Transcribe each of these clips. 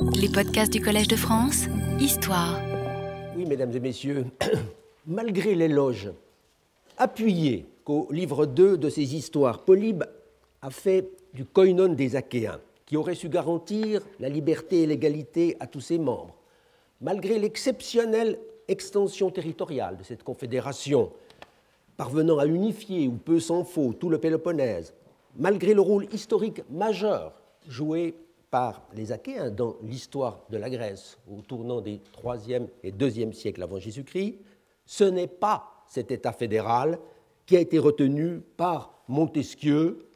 Les podcasts du Collège de France, Histoire. Oui, mesdames et messieurs, malgré l'éloge appuyé qu'au livre 2 de ses histoires, Polybe a fait du koinon des Achéens, qui aurait su garantir la liberté et l'égalité à tous ses membres, malgré l'exceptionnelle extension territoriale de cette confédération, parvenant à unifier ou peu s'en faut tout le Péloponnèse, malgré le rôle historique majeur joué par les Achéens dans l'histoire de la Grèce au tournant des 3e et 2e siècles avant Jésus-Christ, ce n'est pas cet État fédéral qui a été retenu par Montesquieu,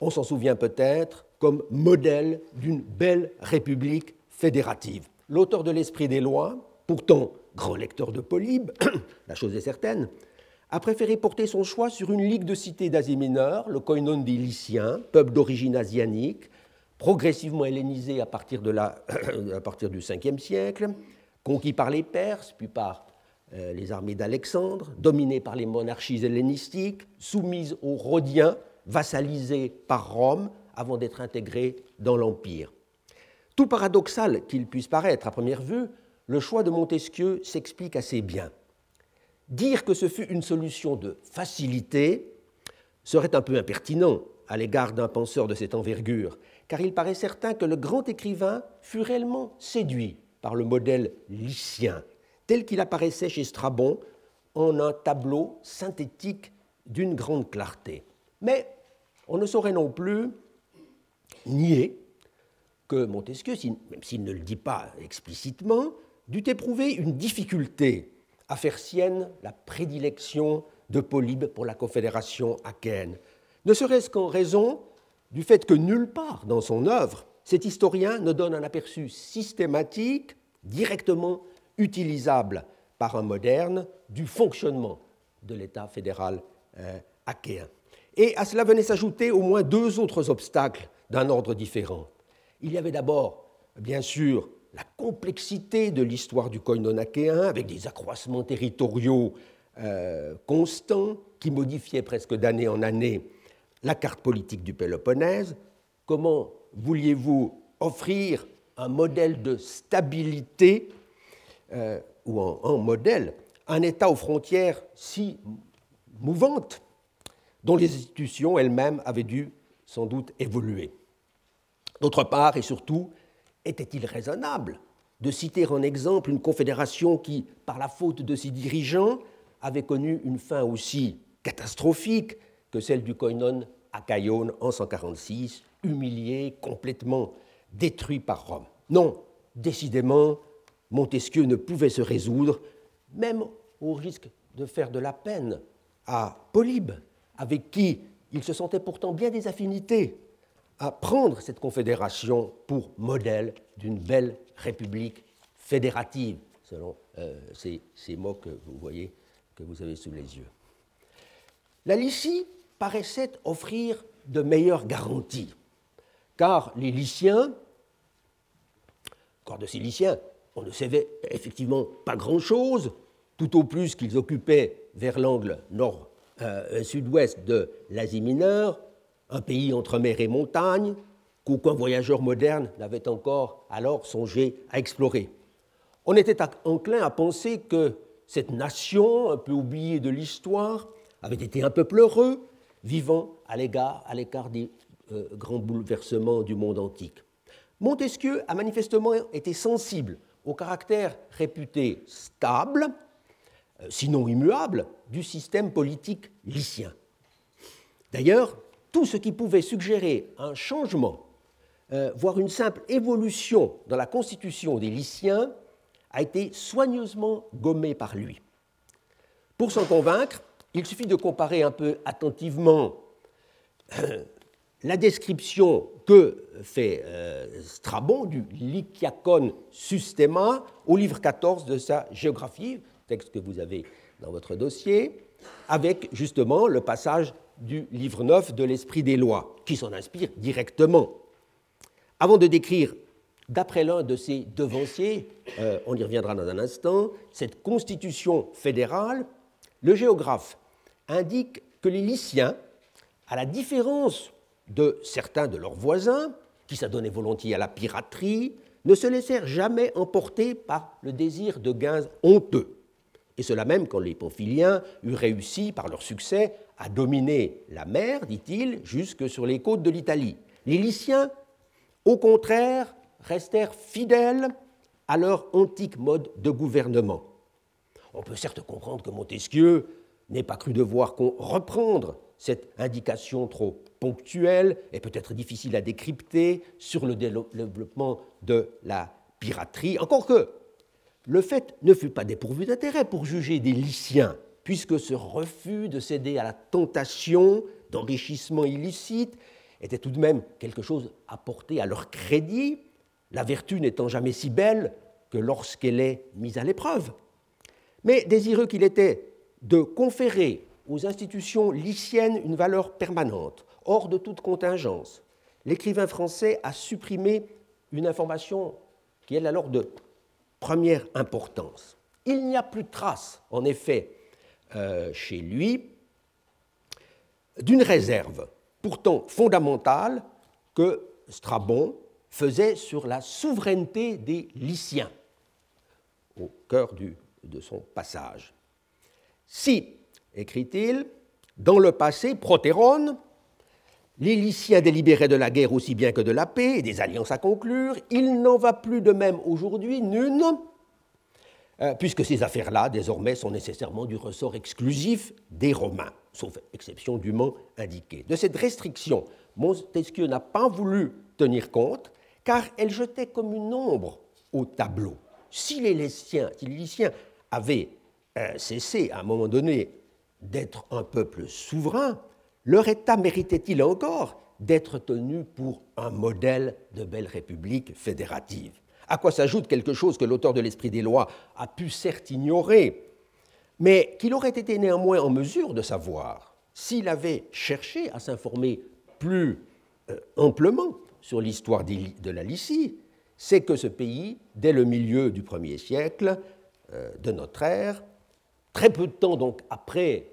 on s'en souvient peut-être, comme modèle d'une belle république fédérative. L'auteur de l'Esprit des lois, pourtant grand lecteur de Polybe, la chose est certaine, a préféré porter son choix sur une ligue de cités d'Asie mineure, le koinon des Lyciens, peuple d'origine asianique, progressivement hellénisé à partir, du 5e siècle, conquis par les Perses, puis par euh, les armées d'Alexandre, dominé par les monarchies hellénistiques, soumise aux Rhodiens, vassalisé par Rome avant d'être intégré dans l'Empire. Tout paradoxal qu'il puisse paraître à première vue, le choix de Montesquieu s'explique assez bien. Dire que ce fut une solution de facilité serait un peu impertinent à l'égard d'un penseur de cette envergure, car il paraît certain que le grand écrivain fut réellement séduit par le modèle lycien, tel qu'il apparaissait chez Strabon en un tableau synthétique d'une grande clarté. Mais on ne saurait non plus nier que Montesquieu, même s'il ne le dit pas explicitement, dut éprouver une difficulté à faire sienne la prédilection de Polybe pour la confédération achéenne, ne serait-ce qu'en raison du fait que nulle part dans son œuvre, cet historien ne donne un aperçu systématique, directement utilisable par un moderne, du fonctionnement de l'État fédéral euh, achéen. Et à cela venaient s'ajouter au moins deux autres obstacles d'un ordre différent. Il y avait d'abord, bien sûr, la complexité de l'histoire du koinon achéen, avec des accroissements territoriaux euh, constants qui modifiaient presque d'année en année la carte politique du Péloponnèse. Comment vouliez-vous offrir un modèle de stabilité euh, ou un, modèle, un État aux frontières si mouvantes dont les institutions elles-mêmes avaient dû sans doute évoluer? D'autre part, et surtout, était-il raisonnable de citer en exemple une confédération qui, par la faute de ses dirigeants, avait connu une fin aussi catastrophique que celle du koinon à Caïone en 146, humilié, complètement détruit par Rome Non, décidément, Montesquieu ne pouvait se résoudre, même au risque de faire de la peine à Polybe, avec qui il se sentait pourtant bien des affinités, à prendre cette confédération pour modèle d'une belle république fédérative, selon euh, ces, mots que vous voyez, que vous avez sous les yeux. La Lycie paraissait offrir de meilleures garanties, car les Lyciens, corps de ces Lyciens, on ne savait effectivement pas grand-chose, tout au plus qu'ils occupaient vers l'angle nord-sud-ouest euh, de l'Asie mineure, un pays entre mer et montagne, qu'aucun voyageur moderne n'avait encore alors songé à explorer. On était enclin à penser que cette nation, un peu oubliée de l'histoire, avait été un peuple heureux, vivant à l'écart des euh, grands bouleversements du monde antique. Montesquieu a manifestement été sensible au caractère réputé stable, euh, sinon immuable, du système politique lycien. D'ailleurs, tout ce qui pouvait suggérer un changement, euh, voire une simple évolution dans la constitution des Lyciens, a été soigneusement gommé par lui. Pour s'en convaincre, il suffit de comparer un peu attentivement euh, la description que fait euh, Strabon du Lyciacon Systema au livre 14 de sa géographie, texte que vous avez dans votre dossier, avec justement le passage du livre 9 de l'Esprit des lois, qui s'en inspire directement. Avant de décrire, d'après l'un de ses devanciers, euh, on y reviendra dans un instant, cette constitution fédérale, le géographe indique que les Lyciens, à la différence de certains de leurs voisins, qui s'adonnaient volontiers à la piraterie, ne se laissèrent jamais emporter par le désir de gains honteux. Et cela même quand les Pamphyliens eurent réussi, par leur succès, à dominer la mer, dit-il, jusque sur les côtes de l'Italie. Les Lyciens, au contraire, restèrent fidèles à leur antique mode de gouvernement. On peut certes comprendre que Montesquieu n'ait pas cru devoir reprendre cette indication trop ponctuelle et peut-être difficile à décrypter sur le développement de la piraterie, encore que le fait ne fut pas dépourvu d'intérêt pour juger des Lyciens, puisque ce refus de céder à la tentation d'enrichissement illicite était tout de même quelque chose à porter à leur crédit, la vertu n'étant jamais si belle que lorsqu'elle est mise à l'épreuve. Mais désireux qu'il était de conférer aux institutions lyciennes une valeur permanente, hors de toute contingence, l'écrivain français a supprimé une information qui est alors de première importance. Il n'y a plus de trace, en effet, euh, chez lui, d'une réserve pourtant fondamentale que Strabon faisait sur la souveraineté des Lyciens, au cœur de son passage. Si, écrit-il, dans le passé, Protéron, les Lyciens délibéraient de la guerre aussi bien que de la paix et des alliances à conclure, il n'en va plus de même aujourd'hui nune, euh, puisque ces affaires-là, désormais, sont nécessairement du ressort exclusif des Romains, sauf exception dûment indiquée. De cette restriction, Montesquieu n'a pas voulu tenir compte, car elle jetait comme une ombre au tableau. Si les Lyciens, si les Lyciens avaient cessé à un moment donné d'être un peuple souverain, leur État méritait-il encore d'être tenu pour un modèle de belle république fédérative? À quoi s'ajoute quelque chose que l'auteur de l'Esprit des lois a pu certes ignorer, mais qu'il aurait été néanmoins en mesure de savoir s'il avait cherché à s'informer plus euh, amplement sur l'histoire de la Lycie, c'est que ce pays, dès le milieu du premier siècle euh, de notre ère, très peu de temps donc après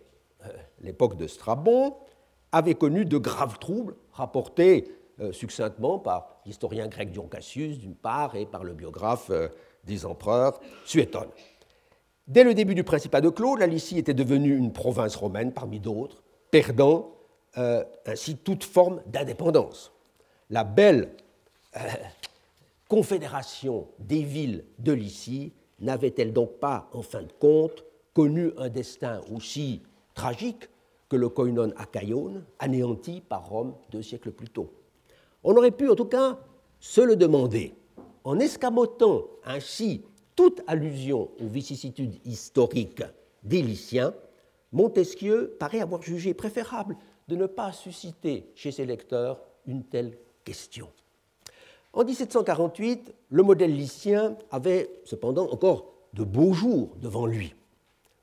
euh, l'époque de Strabon, avait connu de graves troubles rapportés euh, succinctement par l'historien grec Dion Cassius d'une part et par le biographe euh, des empereurs Suétone. Dès le début du Principat de Claude, la Lycie était devenue une province romaine parmi d'autres, perdant ainsi toute forme d'indépendance. La belle confédération des villes de Lycie n'avait-elle donc pas, en fin de compte, connu un destin aussi tragique que le koinon achaïon, anéanti par Rome deux siècles plus tôt. On aurait pu en tout cas se le demander, en escamotant ainsi toute allusion aux vicissitudes historiques des Lyciens, Montesquieu paraît avoir jugé préférable de ne pas susciter chez ses lecteurs une telle question. En 1748, le modèle lycien avait cependant encore de beaux jours devant lui.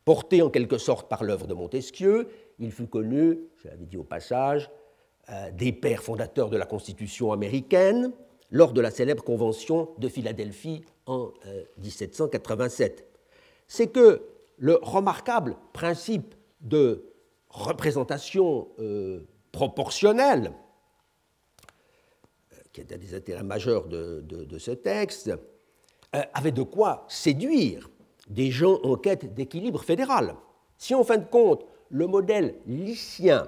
Porté en quelque sorte par l'œuvre de Montesquieu, il fut connu, je l'avais dit au passage, euh, des pères fondateurs de la Constitution américaine lors de la célèbre Convention de Philadelphie en 1787. Euh, C'est que le remarquable principe de représentation euh, proportionnelle, qui est un des intérêts majeurs de, de ce texte, avait de quoi séduire des gens en quête d'équilibre fédéral. Si en fin de compte, le modèle lycien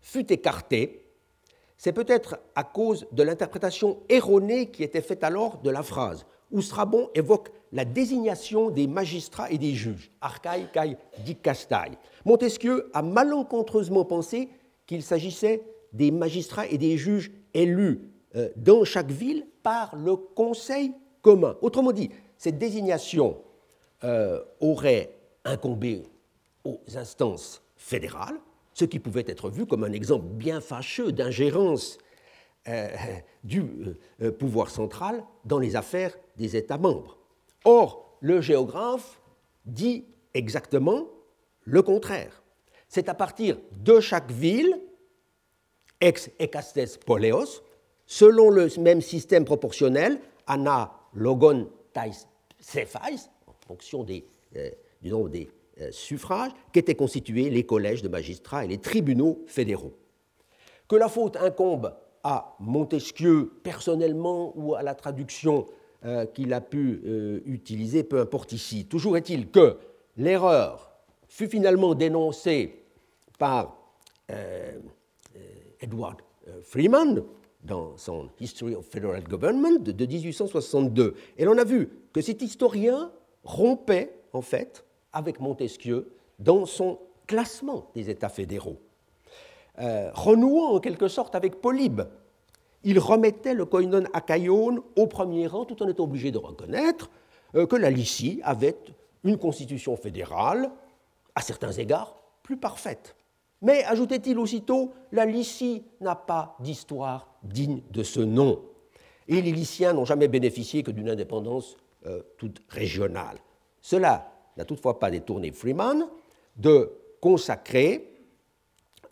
fut écarté, c'est peut-être à cause de l'interprétation erronée qui était faite alors de la phrase, où Strabon évoque la désignation des magistrats et des juges, archaï kai dicastai. Montesquieu a malencontreusement pensé qu'il s'agissait des magistrats et des juges élus euh, dans chaque ville par le conseil commun. Autrement dit, cette désignation euh, aurait incombé aux instances fédérales, ce qui pouvait être vu comme un exemple bien fâcheux d'ingérence euh, du euh, pouvoir central dans les affaires des États membres. Or, le géographe dit exactement le contraire. C'est à partir de chaque ville, ex ecastes poleos, selon le même système proportionnel, ana logon tais cephais, fonction euh, du nombre des euh, suffrages, qu'étaient constitués les collèges de magistrats et les tribunaux fédéraux. Que la faute incombe à Montesquieu personnellement ou à la traduction qu'il a pu utiliser, peu importe ici. Toujours est-il que l'erreur fut finalement dénoncée par Edward Freeman dans son History of Federal Government de 1862. Et l'on a vu que cet historien rompait, en fait, avec Montesquieu dans son classement des États fédéraux. Euh, renouant en quelque sorte avec Polybe, il remettait le koinon akaion au premier rang tout en étant obligé de reconnaître euh, que la Lycie avait une constitution fédérale, à certains égards, plus parfaite. Mais, ajoutait-il aussitôt, la Lycie n'a pas d'histoire digne de ce nom. Et les Lyciens n'ont jamais bénéficié que d'une indépendance euh, toute. Cela n'a toutefois pas détourné Freeman de consacrer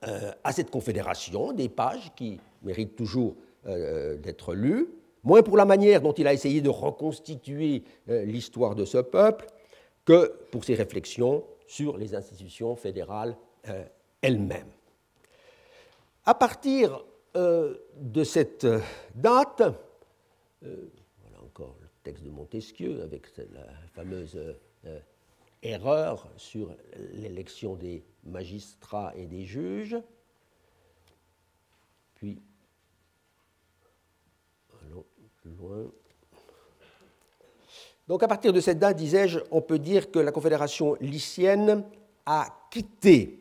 euh, à cette confédération des pages qui méritent toujours euh, d'être lues, moins pour la manière dont il a essayé de reconstituer l'histoire de ce peuple que pour ses réflexions sur les institutions fédérales elle-même. À partir de cette date, euh, voilà encore le texte de Montesquieu avec la fameuse euh, erreur sur l'élection des magistrats et des juges. Puis, allons plus loin. Donc à partir de cette date, disais-je, on peut dire que la Confédération lycienne a quitté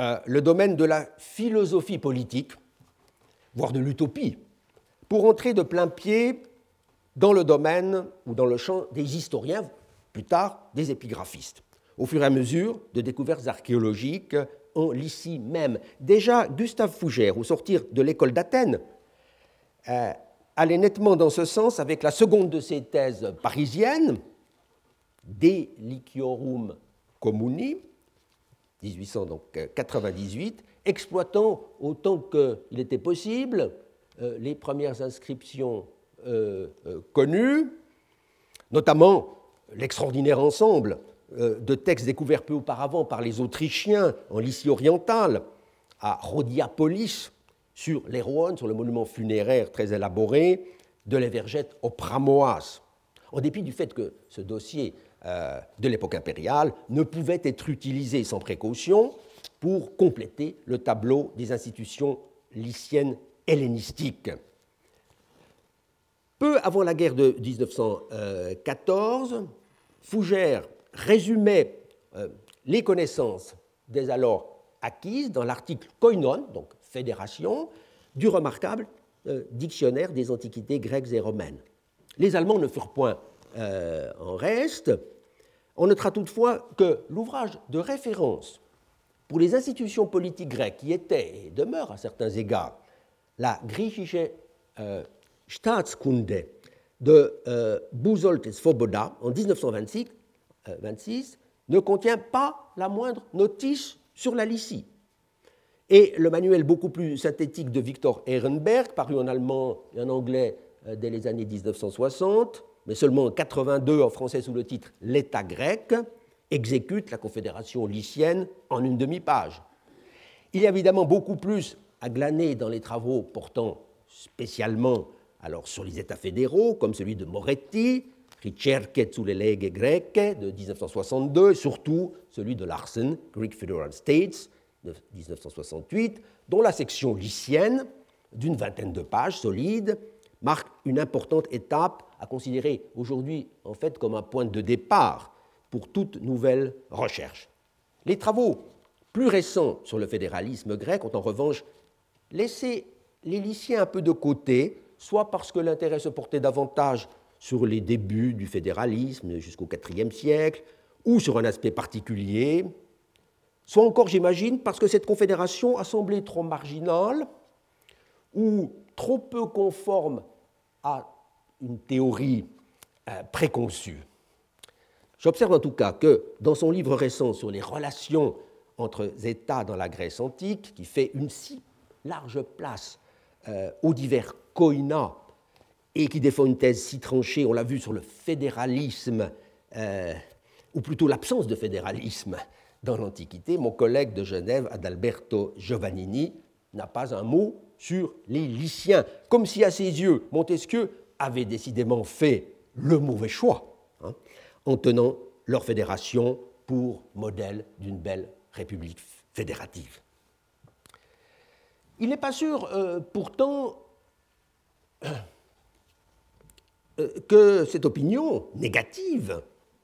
euh, le domaine de la philosophie politique, voire de l'utopie, pour entrer de plein pied dans le domaine ou dans le champ des historiens, plus tard des épigraphistes, au fur et à mesure de découvertes archéologiques en Lycie même. Déjà, Gustave Fougère, au sortir de l'école d'Athènes, euh, allait nettement dans ce sens avec la seconde de ses thèses parisiennes, De Liciorum Communi, 1898, exploitant autant qu'il était possible euh, les premières inscriptions euh, euh, connues, notamment l'extraordinaire ensemble de textes découverts peu auparavant par les Autrichiens en Lycie orientale, à Rhodiapolis, sur l'Héroïne, sur le monument funéraire très élaboré de l'Evergette au Pramoas. En dépit du fait que ce dossier euh, de l'époque impériale ne pouvait être utilisé sans précaution pour compléter le tableau des institutions lyciennes hellénistiques. Peu avant la guerre de 1914, Fougère résumait euh, les connaissances dès alors acquises dans l'article Koinon, donc fédération, du remarquable euh, dictionnaire des antiquités grecques et romaines. Les Allemands ne furent point en reste, on notera toutefois que l'ouvrage de référence pour les institutions politiques grecques, qui était et demeure à certains égards la Griechische euh, Staatskunde de euh, Buzolt et Svoboda en 1926, euh, ne contient pas la moindre notice sur la Lycie. Et le manuel beaucoup plus synthétique de Victor Ehrenberg, paru en allemand et en anglais dès les années 1960, mais seulement en 82 en français sous le titre L'État grec, exécute la Confédération lycienne en une demi-page. Il y a évidemment beaucoup plus à glaner dans les travaux portant spécialement alors, sur les États fédéraux, comme celui de Moretti, Ricerche sulle leghe greche de 1962, et surtout celui de Larsen, Greek Federal States de 1968, dont la section lycienne, d'une vingtaine de pages solides, marque une importante étape à considérer aujourd'hui en fait comme un point de départ pour toute nouvelle recherche. Les travaux plus récents sur le fédéralisme grec ont en revanche laissé les lyciens un peu de côté, soit parce que l'intérêt se portait davantage sur les débuts du fédéralisme jusqu'au IVe siècle, ou sur un aspect particulier, soit encore, j'imagine, parce que cette confédération a semblé trop marginale ou trop peu conforme à une théorie euh, préconçue. J'observe en tout cas que dans son livre récent sur les relations entre États dans la Grèce antique, qui fait une si large place euh, aux divers koina et qui défend une thèse si tranchée, on l'a vu sur le fédéralisme, euh, ou plutôt l'absence de fédéralisme dans l'Antiquité, mon collègue de Genève, Adalberto Giovannini, n'a pas un mot sur les Lyciens, comme si à ses yeux, Montesquieu avait décidément fait le mauvais choix hein, en tenant leur fédération pour modèle d'une belle république fédérative. Il n'est pas sûr, euh, pourtant, que cette opinion négative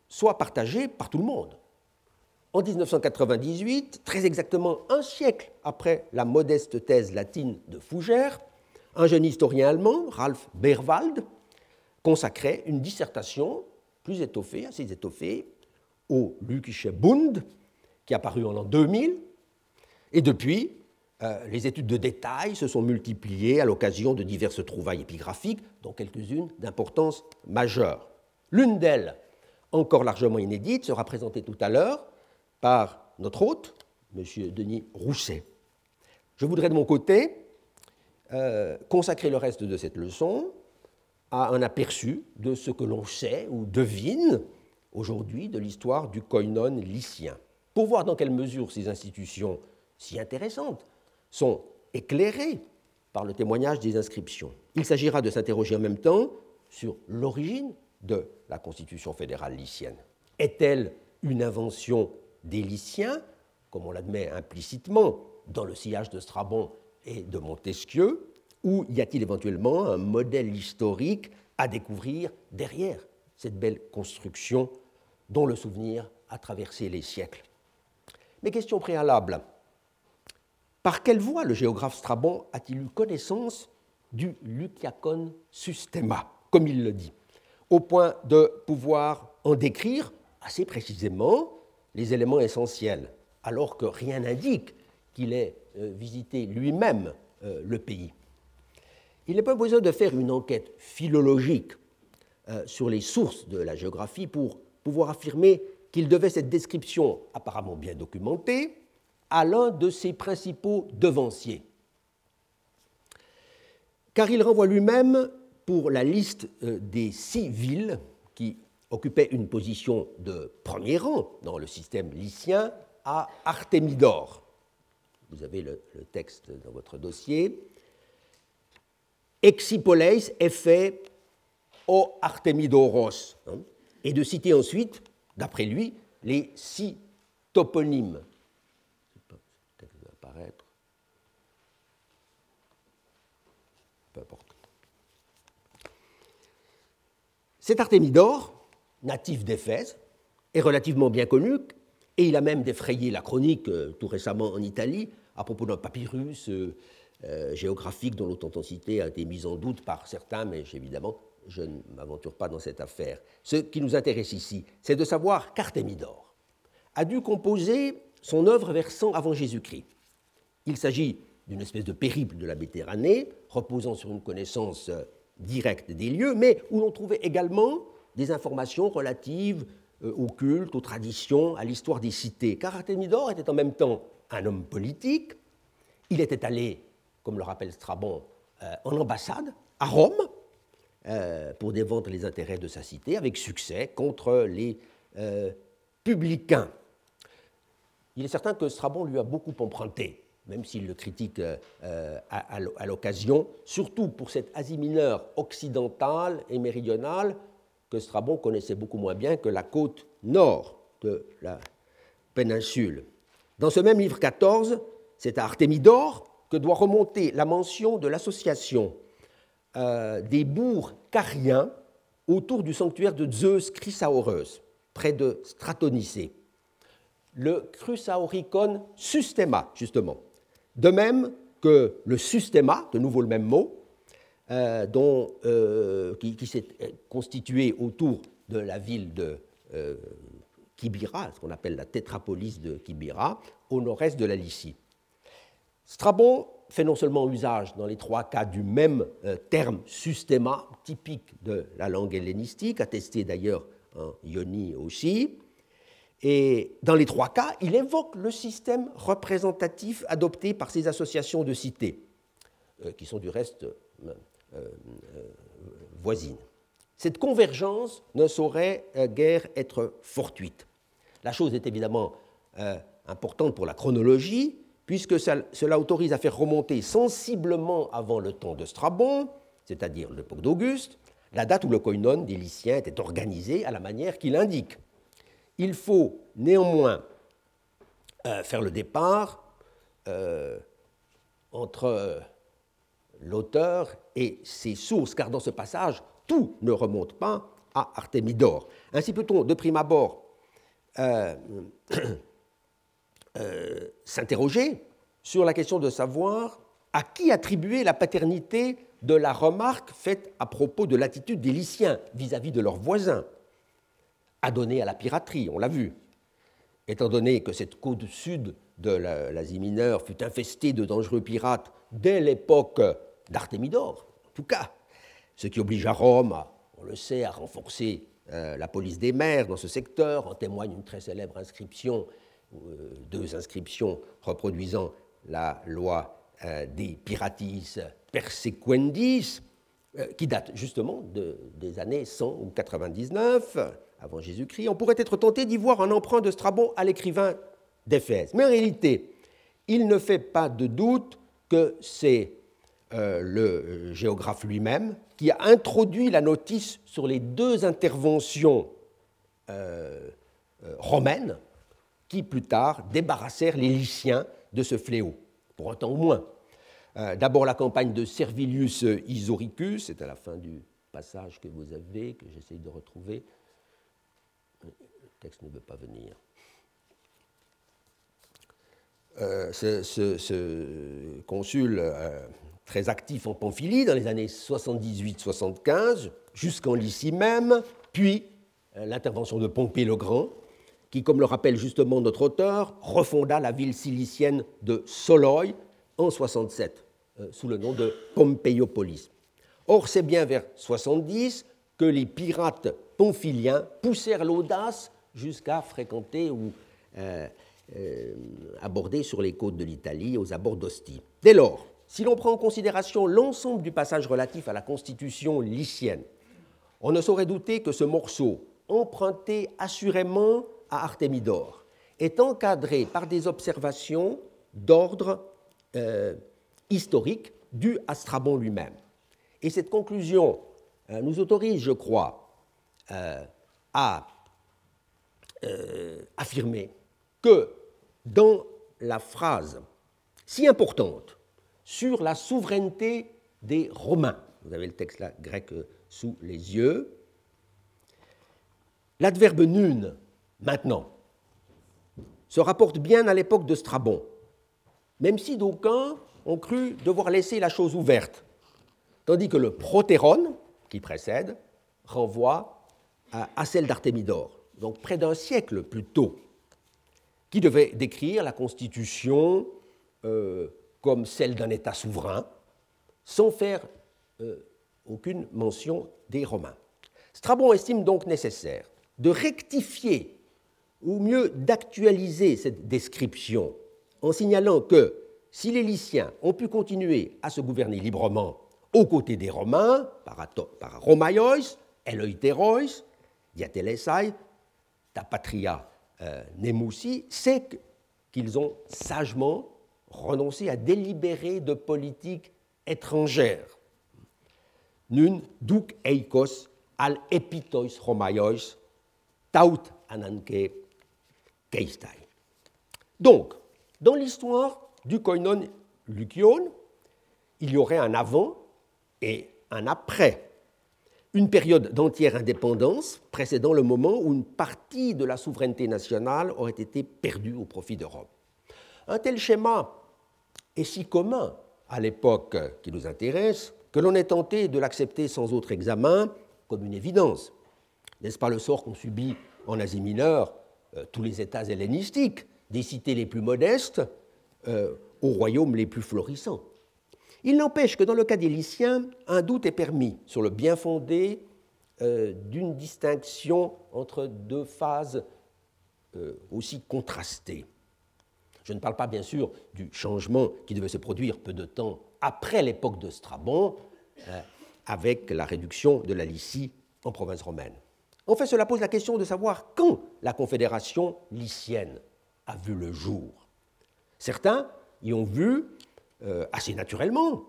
soit partagée par tout le monde. En 1998, très exactement un siècle après la modeste thèse latine de Fougère, un jeune historien allemand, Ralph Berwald, consacrait une dissertation plus étoffée, assez étoffée, au Lükische Bund, qui a paru en l'an 2000. Et depuis, euh, les études de détail se sont multipliées à l'occasion de diverses trouvailles épigraphiques, dont quelques-unes d'importance majeure. L'une d'elles, encore largement inédite, sera présentée tout à l'heure par notre hôte, M. Denis Rousset. Je voudrais de mon côté euh, consacrer le reste de cette leçon à un aperçu de ce que l'on sait ou devine aujourd'hui de l'histoire du koinon lycien, pour voir dans quelle mesure ces institutions si intéressantes sont éclairées par le témoignage des inscriptions. Il s'agira de s'interroger en même temps sur l'origine de la Constitution fédérale lycienne. Est-elle une invention des Lyciens, comme on l'admet implicitement dans le sillage de Strabon et de Montesquieu, ou y a-t-il éventuellement un modèle historique à découvrir derrière cette belle construction dont le souvenir a traversé les siècles? Mais question préalable. Par quelle voie le géographe Strabon a-t-il eu connaissance du Luciacon Systema, comme il le dit, au point de pouvoir en décrire assez précisément les éléments essentiels, alors que rien n'indique qu'il ait euh, visité lui-même euh, le pays. Il n'est pas besoin de faire une enquête philologique euh, sur les sources de la géographie pour pouvoir affirmer qu'il devait cette description apparemment bien documentée à l'un de ses principaux devanciers. Car il renvoie lui-même pour la liste des six villes qui occupaient une position de premier rang dans le système lycien à Artémidor. Vous avez le, texte dans votre dossier. Exipoleis fait o Artemidoros. Hein, et de citer ensuite, d'après lui, les six toponymes. Peu importe. Cet Artémidor, natif d'Éphèse, est relativement bien connu, et il a même défrayé la chronique euh, tout récemment en Italie à propos d'un papyrus euh, euh, géographique dont l'authenticité a été mise en doute par certains, mais évidemment, je ne m'aventure pas dans cette affaire. Ce qui nous intéresse ici, c'est de savoir qu'Artémidor a dû composer son œuvre vers 100 avant Jésus-Christ. Il s'agit d'une espèce de périple de la Méditerranée, reposant sur une connaissance euh, directe des lieux, mais où l'on trouvait également des informations relatives euh, au culte, aux traditions, à l'histoire des cités. Car Artémidor était en même temps un homme politique, il était allé comme le rappelle Strabon, euh, en ambassade à Rome pour défendre les intérêts de sa cité avec succès contre les publicains. Il est certain que Strabon lui a beaucoup emprunté, même s'il le critique à, l'occasion, surtout pour cette Asie mineure occidentale et méridionale que Strabon connaissait beaucoup moins bien que la côte nord de la péninsule. Dans ce même livre 14, c'est à Artémidor que doit remonter la mention de l'association euh, des bourgs cariens autour du sanctuaire de Zeus Chrysaoreus, près de Stratonicée. Le Chrysaoricon Systema, justement. De même que le Systema, de nouveau le même mot, euh, euh, qui, s'est constitué autour de la ville de Kibira, ce qu'on appelle la tétrapolis de Kibira, au nord-est de la Lycie. Strabon fait non seulement usage dans les trois cas du même euh, terme systéma, typique de la langue hellénistique, attesté d'ailleurs en Ionie aussi, et dans les trois cas, il évoque le système représentatif adopté par ces associations de cités, euh, qui sont du reste euh, voisines. Cette convergence ne saurait guère être fortuite. La chose est évidemment importante pour la chronologie, puisque cela autorise à faire remonter sensiblement avant le temps de Strabon, c'est-à-dire l'époque d'Auguste, la date où le koinon des Lyciens était organisé à la manière qu'il indique. Il faut néanmoins euh, faire le départ euh, entre l'auteur et ses sources, car dans ce passage, tout ne remonte pas à Artémidore. Ainsi peut-on, de prime abord, euh, s'interroger sur la question de savoir à qui attribuer la paternité de la remarque faite à propos de l'attitude des Lyciens vis-à-vis de leurs voisins, adonnée à la piraterie, on l'a vu. Étant donné que cette côte sud de l'Asie mineure fut infestée de dangereux pirates dès l'époque d'Artémidore, en tout cas, ce qui oblige à Rome, on le sait, à renforcer euh, la police des mers dans ce secteur, en témoigne une très célèbre inscription, euh, deux inscriptions reproduisant la loi euh, des piratis persequendis, qui date justement des années 100 ou 99 avant Jésus-Christ, on pourrait être tenté d'y voir un emprunt de Strabon à l'écrivain d'Éphèse. Mais en réalité, il ne fait pas de doute que c'est euh, le géographe lui-même qui a introduit la notice sur les deux interventions romaines qui plus tard débarrassèrent les Lyciens de ce fléau pour un temps au moins. Euh, d'abord la campagne de Servilius Isoricus, c'est à la fin du passage que vous avez, que j'essaye de retrouver. Le texte ne veut pas venir. Euh, ce, consul euh, très actif en Pamphylie dans les années 78-75, jusqu'en Lycie même, puis l'intervention de Pompée le Grand, qui, comme le rappelle justement notre auteur, refonda la ville cilicienne de Soloi en 67, euh, sous le nom de Pompeiopolis. Or, c'est bien vers 70 que les pirates poussèrent l'audace jusqu'à fréquenter ou euh, euh, aborder sur les côtes de l'Italie, aux abords d'Ostie. Dès lors, si l'on prend en considération l'ensemble du passage relatif à la constitution lycienne, on ne saurait douter que ce morceau, emprunté assurément à Artémidore est encadré par des observations d'ordre euh, historique dues à Strabon lui-même. Et cette conclusion nous autorise, je crois, euh, à affirmer que dans la phrase si importante sur la souveraineté des Romains, vous avez le texte là, grec sous les yeux, l'adverbe nune maintenant, se rapporte bien à l'époque de Strabon, même si d'aucuns ont cru devoir laisser la chose ouverte, tandis que le protéron, qui précède, renvoie à, celle d'Artémidore, donc près d'un siècle plus tôt, qui devait décrire la constitution euh, comme celle d'un État souverain, sans faire euh, aucune mention des Romains. Strabon estime donc nécessaire de rectifier ou mieux d'actualiser cette description en signalant que si les Lyciens ont pu continuer à se gouverner librement aux côtés des Romains, par, Romaios, Eleuterois, Diatelesai, ta patria euh, nemusi, c'est qu'ils ont sagement renoncé à délibérer de politique étrangère. Nun duc eikos al epitois Romaios taut ananke donc, dans l'histoire du koinon lukion, il y aurait un avant et un après, une période d'entière indépendance précédant le moment où une partie de la souveraineté nationale aurait été perdue au profit de Rome. Un tel schéma est si commun à l'époque qui nous intéresse que l'on est tenté de l'accepter sans autre examen comme une évidence. N'est-ce pas le sort qu'on subit en Asie mineure euh, tous les États hellénistiques, des cités les plus modestes euh, aux royaumes les plus florissants? Il n'empêche que dans le cas des Lyciens, un doute est permis sur le bien fondé euh, d'une distinction entre deux phases aussi contrastées. Je ne parle pas bien sûr du changement qui devait se produire peu de temps après l'époque de Strabon, avec la réduction de la Lycie en province romaine. En fait, cela pose la question de savoir quand la Confédération lycienne a vu le jour. Certains y ont vu, euh, assez naturellement,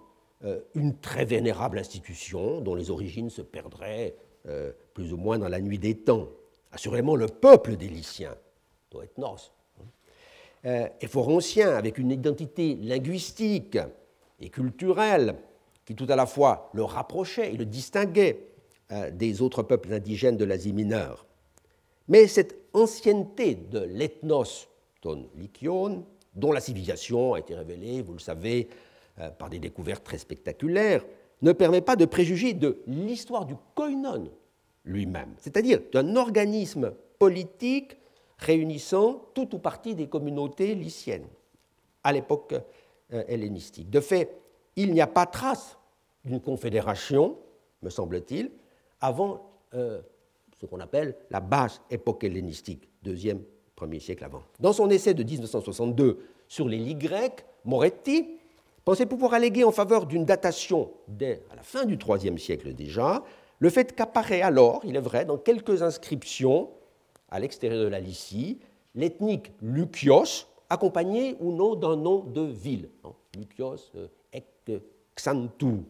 une très vénérable institution dont les origines se perdraient plus ou moins dans la nuit des temps. Assurément, le peuple des Lyciens, doit être Norse, et Foroncien, avec une identité linguistique et culturelle qui tout à la fois le rapprochait et le distinguait des autres peuples indigènes de l'Asie mineure. Mais cette ancienneté de l'ethnos ton lykion, dont la civilisation a été révélée, vous le savez, euh, par des découvertes très spectaculaires, ne permet pas de préjuger de l'histoire du koinon lui-même, c'est-à-dire d'un organisme politique réunissant tout ou partie des communautés lyciennes à l'époque euh, hellénistique. De fait, il n'y a pas trace d'une confédération, me semble-t-il, avant euh, ce qu'on appelle la basse époque hellénistique, deuxième, siècle. Dans son essai de 1962 sur les lits grecs, Moretti pensait pouvoir alléguer en faveur d'une datation dès à la fin du IIIe siècle déjà, le fait qu'apparaît alors, il est vrai, dans quelques inscriptions à l'extérieur de la Lycie, l'ethnique Lukios, accompagné ou non d'un nom de ville. Lukios, euh, Ek Xantou,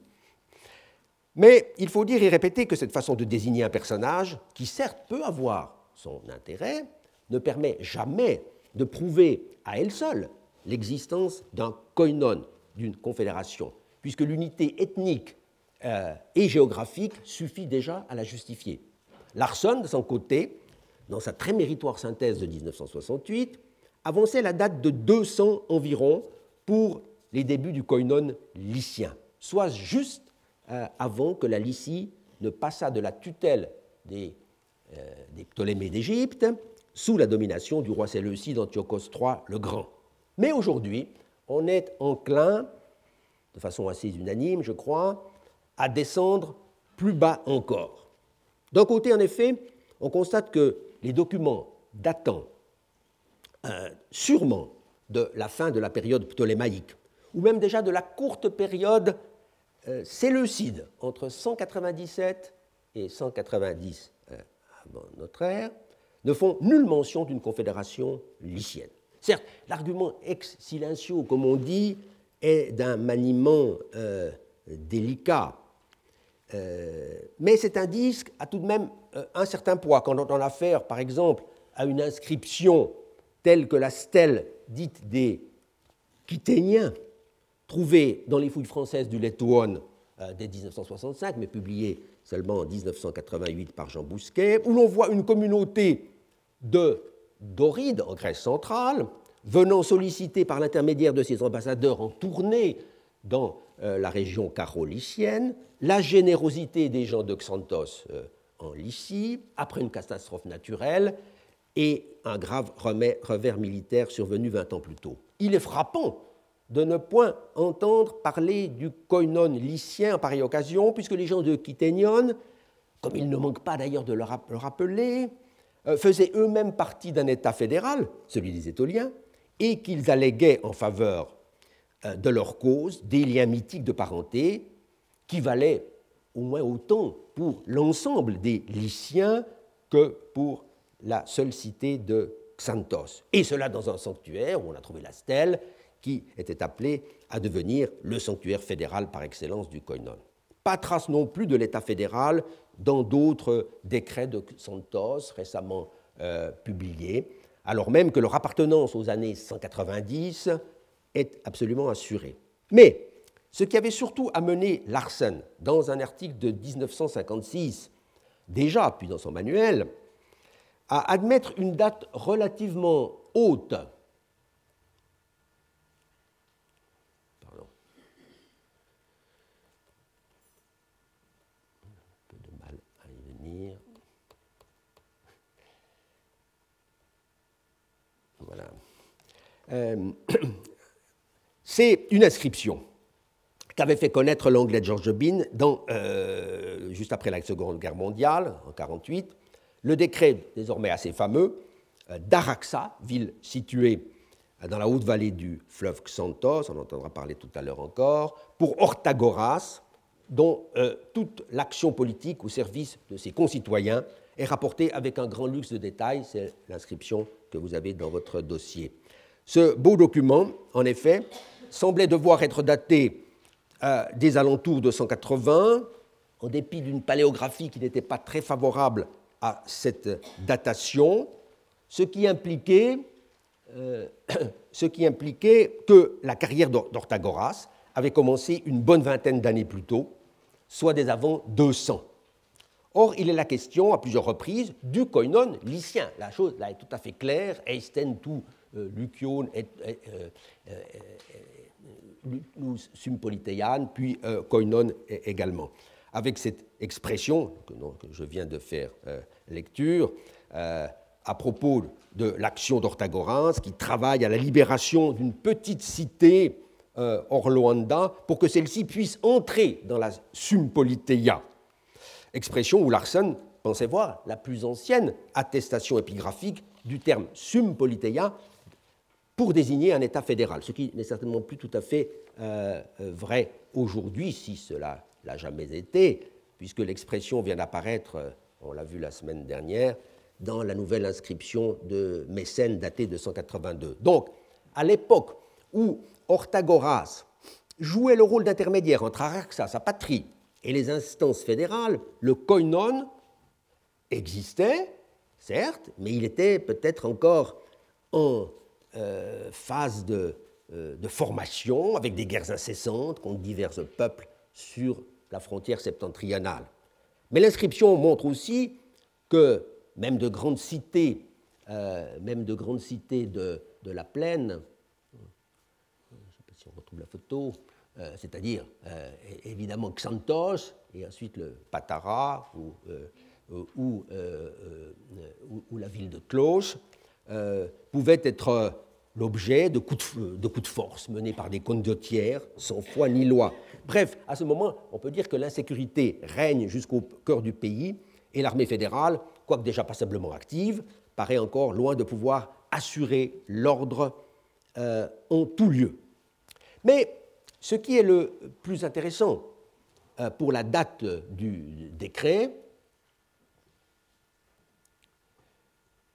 mais il faut dire et répéter que cette façon de désigner un personnage, qui certes peut avoir son intérêt, ne permet jamais de prouver à elle seule l'existence d'un koinon, d'une confédération, puisque l'unité ethnique euh, et géographique suffit déjà à la justifier. Larson, de son côté, dans sa très méritoire synthèse de 1968, avançait la date de 200 environ pour les débuts du koinon lycien, soit juste euh, avant que la Lycie ne passât de la tutelle des, euh, Ptolémées d'Égypte sous la domination du roi Séleucide Antiochos III le Grand. Mais aujourd'hui, on est enclin, de façon assez unanime, je crois, à descendre plus bas encore. D'un côté, en effet, on constate que les documents datant euh, sûrement de la fin de la période ptolémaïque, ou même déjà de la courte période euh, Séleucide, entre 197 et 190 euh, avant notre ère, ne font nulle mention d'une confédération lycienne. Certes, l'argument ex silencio, comme on dit, est d'un maniement euh, délicat, mais cet indice a tout de même un certain poids. Quand on a affaire, par exemple, à une inscription telle que la stèle dite des Quiténiens, trouvé dans les fouilles françaises du Letouon euh, dès 1965, mais publié seulement en 1988 par Jean Bousquet, où l'on voit une communauté de Dorides en Grèce centrale, venant solliciter par l'intermédiaire de ses ambassadeurs en tournée dans euh, la région carolicienne la générosité des gens de Xanthos euh, en Lycie, après une catastrophe naturelle et un grave revers militaire survenu 20 ans plus tôt. Il est frappant de ne point entendre parler du koinon lycien en pareille occasion, puisque les gens de Kiténion, comme il ne manque pas d'ailleurs de le rappeler, euh, faisaient eux-mêmes partie d'un État fédéral, celui des Étoliens, et qu'ils alléguaient en faveur euh, de leur cause des liens mythiques de parenté qui valaient au moins autant pour l'ensemble des Lyciens que pour la seule cité de Xanthos. Et cela dans un sanctuaire où on a trouvé la stèle qui était appelé à devenir le sanctuaire fédéral par excellence du Koinon. Pas trace non plus de l'État fédéral dans d'autres décrets de Santos récemment euh, publiés, alors même que leur appartenance aux années 190 est absolument assurée. Mais ce qui avait surtout amené Larsen, dans un article de 1956, déjà, puis dans son manuel, à admettre une date relativement haute Euh, c'est une inscription qu'avait fait connaître l'anglais George Bean dans, euh, juste après la Seconde Guerre mondiale, en 1948, le décret désormais assez fameux euh, d'Araxa, ville située dans la haute vallée du fleuve Xanthos, on entendra parler tout à l'heure encore, pour Orthagoras, dont toute l'action politique au service de ses concitoyens est rapportée avec un grand luxe de détails, c'est l'inscription que vous avez dans votre dossier. Ce beau document, en effet, semblait devoir être daté euh, des alentours de 180, en dépit d'une paléographie qui n'était pas très favorable à cette datation, ce qui impliquait, euh, que la carrière d'Orthagoras avait commencé une bonne vingtaine d'années plus tôt, soit des avant 200. Or, il est la question à plusieurs reprises du koinon lycien. La chose là est tout à fait claire. Tout euh, lucion et puis euh, koinon également. Avec cette expression que, je viens de faire euh, lecture, à propos de l'action d'Orthagoras, qui travaille à la libération d'une petite cité Orloanda pour que celle-ci puisse entrer dans la Sumpoliteia expression où Larsen pensait voir la plus ancienne attestation épigraphique du terme sum politeia pour désigner un État fédéral, ce qui n'est certainement plus tout à fait euh, euh, vrai aujourd'hui, si cela l'a jamais été, puisque l'expression vient d'apparaître, euh, on l'a vu la semaine dernière, dans la nouvelle inscription de Mécène datée de 182. Donc, à l'époque où Orthagoras jouait le rôle d'intermédiaire entre Araxas, sa patrie, et les instances fédérales, le koinon existait, certes, mais il était peut-être encore en phase de, euh, de, formation, avec des guerres incessantes contre divers peuples sur la frontière septentrionale. Mais l'inscription montre aussi que même de grandes cités, euh, même de grandes cités de, la plaine, je ne sais pas si on retrouve la photo, euh, c'est-à-dire euh, évidemment Xanthos et ensuite le Patara ou, euh, ou, la ville de Clos, pouvaient être l'objet de, coups de, force menés par des condottières sans foi ni loi. Bref, à ce moment, on peut dire que l'insécurité règne jusqu'au cœur du pays et l'armée fédérale, quoique déjà passablement active, paraît encore loin de pouvoir assurer l'ordre en tout lieu. Mais ce qui est le plus intéressant euh, pour la date du décret,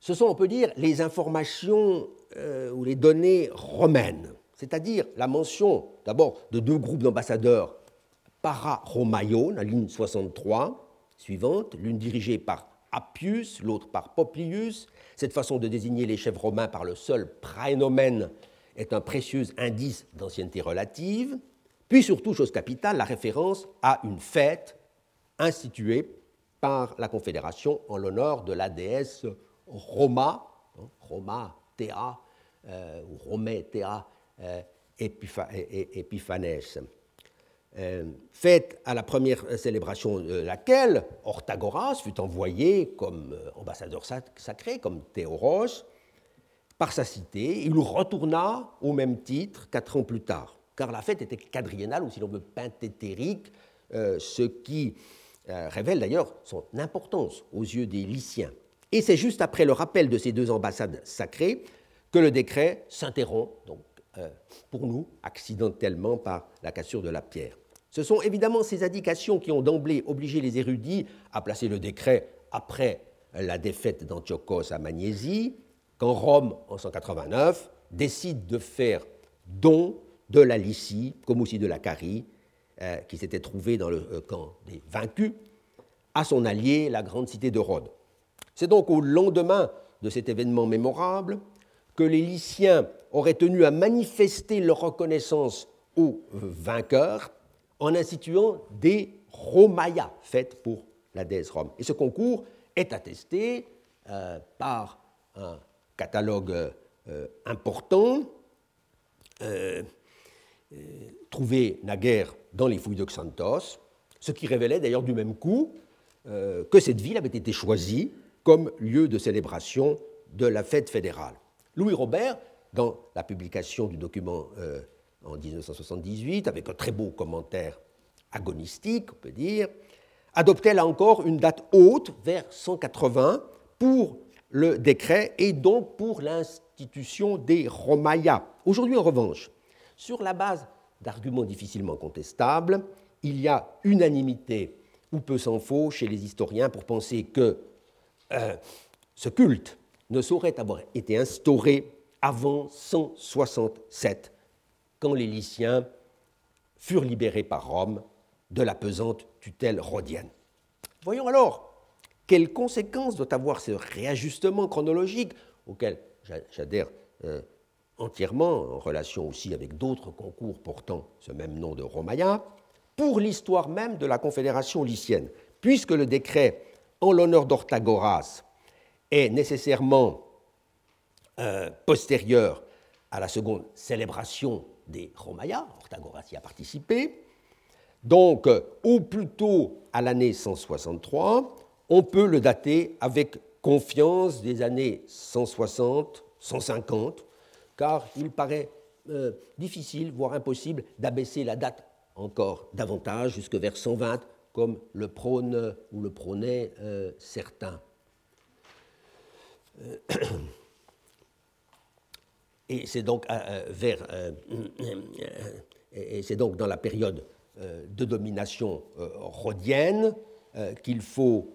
ce sont, on peut dire, les informations euh, ou les données romaines, c'est-à-dire la mention d'abord de deux groupes d'ambassadeurs para-romaïon, la ligne 63 suivante, l'une dirigée par Appius, l'autre par Poplius. Cette façon de désigner les chefs romains par le seul praenomen est un précieux indice d'ancienneté relative, puis surtout, chose capitale, la référence à une fête instituée par la Confédération en l'honneur de la déesse Roma, hein, Roma Théa, euh, ou Romé Théa euh, Epiphanès. Euh, à la première célébration de laquelle Orthagoras fut envoyé comme ambassadeur sacré, comme Théoros, par sa cité, il retourna au même titre quatre ans plus tard, car la fête était quadriennale, ou si l'on veut penthétérique, euh, ce qui euh, révèle d'ailleurs son importance aux yeux des Lyciens. Et c'est juste après le rappel de ces deux ambassades sacrées que le décret s'interrompt, donc euh, pour nous, accidentellement par la cassure de la pierre. Ce sont évidemment ces indications qui ont d'emblée obligé les érudits à placer le décret après la défaite d'Antiochos à Magnésie, quand Rome, en 189, décide de faire don de la Lycie, comme aussi de la Carie, euh, qui s'était trouvée dans le euh, camp des vaincus, à son allié, la grande cité de Rhodes. C'est donc au lendemain de cet événement mémorable que les Lyciens auraient tenu à manifester leur reconnaissance aux vainqueurs en instituant des Romaya, faites pour la déesse Rome. Et ce concours est attesté euh, par un catalogue euh, important, euh, euh, trouvé naguère dans les fouilles de Xanthos, ce qui révélait d'ailleurs du même coup que cette ville avait été choisie comme lieu de célébration de la fête fédérale. Louis Robert, dans la publication du document en 1978, avec un très beau commentaire agonistique, on peut dire, adoptait là encore une date haute, vers 180, pour le décret et donc pour l'institution des Romaya. Aujourd'hui, en revanche, sur la base d'arguments difficilement contestables, il y a unanimité ou peu s'en faut chez les historiens pour penser que euh, ce culte ne saurait avoir été instauré avant 167, quand les Lyciens furent libérés par Rome de la pesante tutelle rhodienne. Voyons alors quelles conséquences doit avoir ce réajustement chronologique auquel j'adhère euh, entièrement, en relation aussi avec d'autres concours portant ce même nom de Romaya, pour l'histoire même de la Confédération lycienne, puisque le décret en l'honneur d'Orthagoras est nécessairement euh, postérieur à la seconde célébration des Romaya, Orthagoras y a participé, donc au plus tôt à l'année 163, on peut le dater avec confiance des années 160, 150, car il paraît euh, difficile, voire impossible, d'abaisser la date encore davantage, jusque vers 120, comme le prône ou le prônaient euh, certains. Euh, et c'est donc vers et c'est donc dans la période de domination rhodienne qu'il faut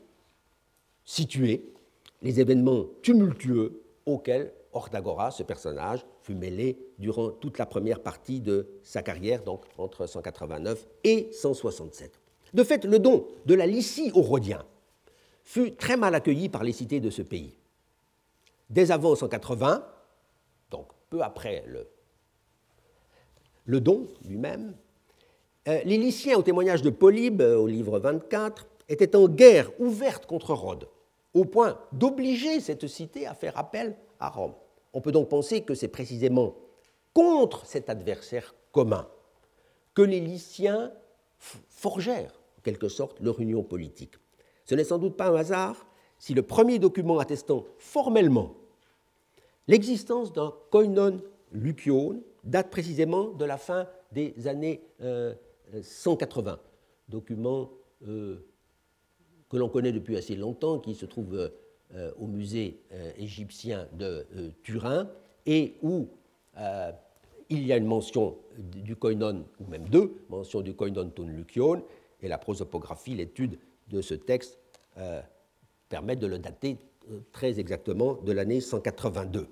situer les événements tumultueux auxquels Orthagoras, ce personnage, fut mêlé durant toute la première partie de sa carrière, donc entre 189 et 167. De fait, le don de la Lycie aux Rhodiens fut très mal accueilli par les cités de ce pays. Dès avant 180, donc peu après le, don lui-même, euh, les Lyciens, au témoignage de Polybe, au livre 24, étaient en guerre ouverte contre Rhodes, au point d'obliger cette cité à faire appel à Rome. On peut donc penser que c'est précisément contre cet adversaire commun que les Lyciens forgèrent, en quelque sorte, leur union politique. Ce n'est sans doute pas un hasard si le premier document attestant formellement l'existence d'un koinon lucion date précisément de la fin des années 180. Euh, document euh, que l'on connaît depuis assez longtemps, qui se trouve euh, au musée égyptien de Turin et où il y a une mention du koinon, ou même deux mentions du koinon ton lucion, et la prosopographie, l'étude de ce texte, permet de le dater très exactement de l'année 182.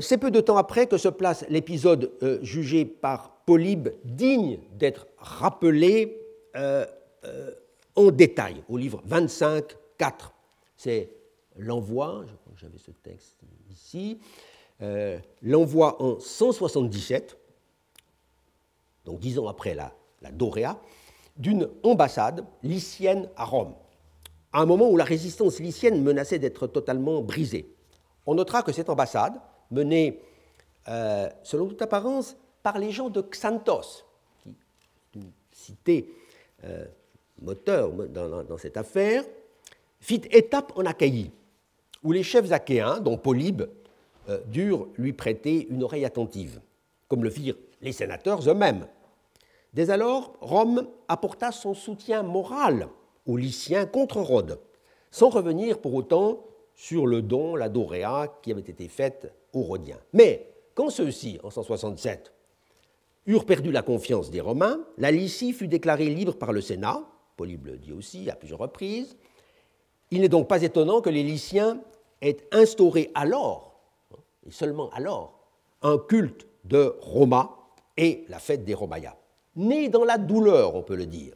C'est peu de temps après que se place l'épisode jugé par Polybe digne d'être rappelé en détail au livre 25, 4 c'est l'envoi, je crois que j'avais ce texte ici, euh, l'envoi en 177, donc dix ans après la, la Doréa, d'une ambassade lycienne à Rome, à un moment où la résistance lycienne menaçait d'être totalement brisée. On notera que cette ambassade, menée, euh, selon toute apparence, par les gens de Xanthos, qui est une cité euh, moteur dans, cette affaire, fit étape en Achaïe, où les chefs achéens, dont Polybe, euh, durent lui prêter une oreille attentive, comme le firent les sénateurs eux-mêmes. Dès alors, Rome apporta son soutien moral aux Lyciens contre Rhodes, sans revenir pour autant sur le don, la doréa, qui avait été faite aux Rhodiens. Mais quand ceux-ci, en 167, eurent perdu la confiance des Romains, la Lycie fut déclarée libre par le Sénat, Polybe le dit aussi à plusieurs reprises, il n'est donc pas étonnant que les Lyciens aient instauré alors, et seulement alors, un culte de Roma et la fête des Romaya. Née dans la douleur, on peut le dire,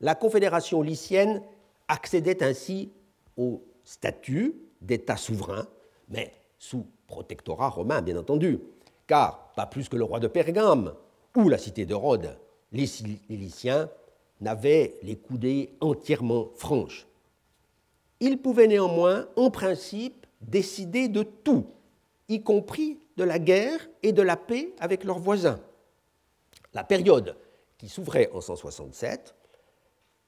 la Confédération lycienne accédait ainsi au statut d'État souverain, mais sous protectorat romain, bien entendu, car, pas plus que le roi de Pergame ou la cité de Rhodes, les Lyciens n'avaient les coudées entièrement franches ils pouvaient néanmoins, en principe, décider de tout, y compris de la guerre et de la paix avec leurs voisins. La période qui s'ouvrait en 167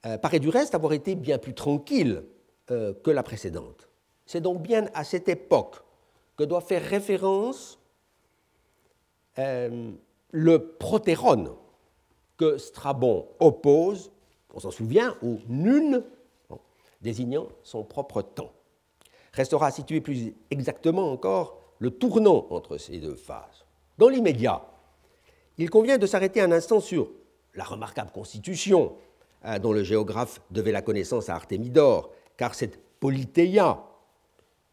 euh, paraît du reste avoir été bien plus tranquille euh, que la précédente. C'est donc bien à cette époque que doit faire référence euh, le protéron que Strabon oppose, on s'en souvient, au nune désignant son propre temps. Restera à situer plus exactement encore le tournant entre ces deux phases. Dans l'immédiat, il convient de s'arrêter un instant sur la remarquable constitution hein, dont le géographe devait la connaissance à Artémidore, car cette Politéia,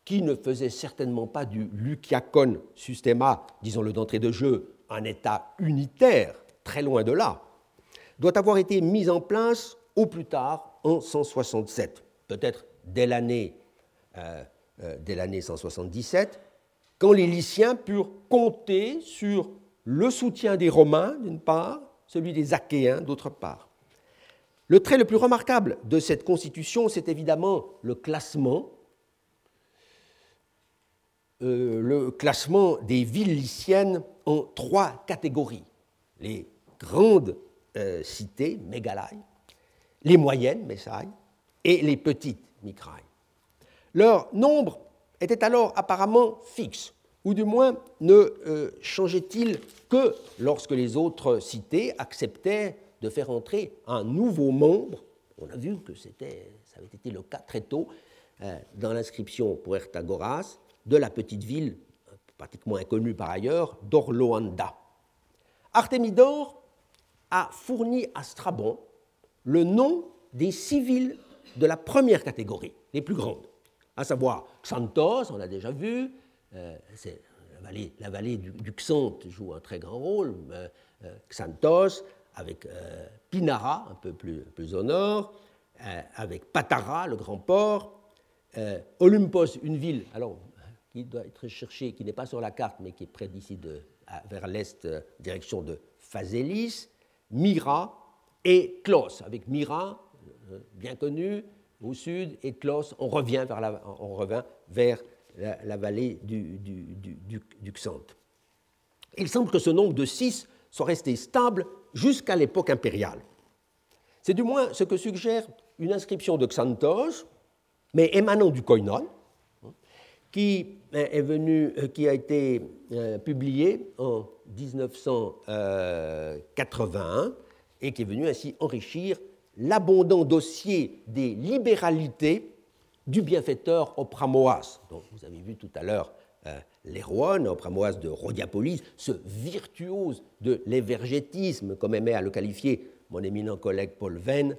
qui ne faisait certainement pas du Luciacon Systema, disons-le d'entrée de jeu, un État unitaire très loin de là, doit avoir été mise en place au plus tard en 167, peut-être dès l'année euh, euh, dès l'année 177, quand les Lyciens purent compter sur le soutien des Romains, d'une part, celui des Achéens, d'autre part. Le trait le plus remarquable de cette constitution, c'est évidemment le classement, euh, le classement des villes lyciennes en trois catégories. Les grandes euh, cités, mégalaï, les moyennes, messaï, et les petites, micraï. Leur nombre était alors apparemment fixe, ou du moins ne euh, changeait-il que lorsque les autres cités acceptaient de faire entrer un nouveau membre? On a vu que ça avait été le cas très tôt euh, dans l'inscription pour Ertagoras de la petite ville, pratiquement inconnue par ailleurs, d'Orloanda. Artémidor a fourni à Strabon le nom des six villes de la première catégorie, les plus grandes à savoir Xanthos, on l'a déjà vu, euh, la vallée, du, Xanth joue un très grand rôle, euh, euh, Xanthos, avec Pinara, un peu plus, au nord, avec Patara, le grand port, Olympos, une ville alors, qui doit être cherchée, qui n'est pas sur la carte, mais qui est près d'ici, vers l'est, direction de Phasélis, Myra et Klos, avec Myra, bien connu, au sud, et Tlos, on revient vers la, on revient vers la, vallée du, du, du, Xanthe. Il semble que ce nombre de six soit resté stable jusqu'à l'époque impériale. C'est du moins ce que suggère une inscription de Xanthos, mais émanant du Koinon, venu, euh, qui a été euh, publié en 1981 et qui est venu ainsi enrichir l'abondant dossier des libéralités du bienfaiteur Opramoas, dont vous avez vu tout à l'heure euh, l'héroïne, Opramoas de Rhodiapolis, ce virtuose de l'évergétisme, comme aimait à le qualifier mon éminent collègue Paul Venn,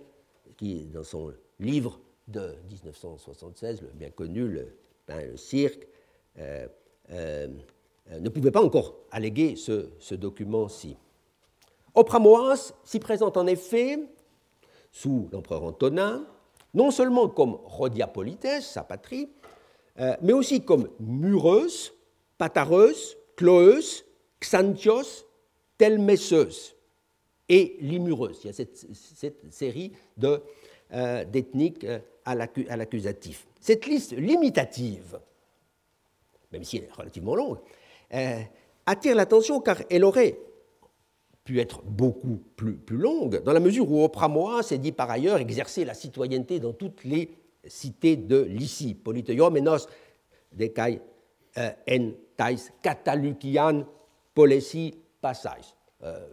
qui, dans son livre de 1976, le bien connu, Le le cirque, euh, euh, ne pouvait pas encore alléguer ce, ce document-ci. Opramoas s'y présente en effet sous l'empereur Antonin, non seulement comme Rhodiapolites, sa patrie, euh, mais aussi comme Mureus, Patareus, Chloeus, Xanthios, Telmesseus et Limureus. Il y a cette, série euh, d'ethniques euh, à l'accusatif. Cette liste limitative, même si elle est relativement longue, attire l'attention car elle aurait pu être beaucoup plus, plus longue, dans la mesure où Opramoa s'est dit par ailleurs exercer la citoyenneté dans toutes les cités de Lycie, politeiomenos, decai euh, en tais katalukian polesi passais. Euh,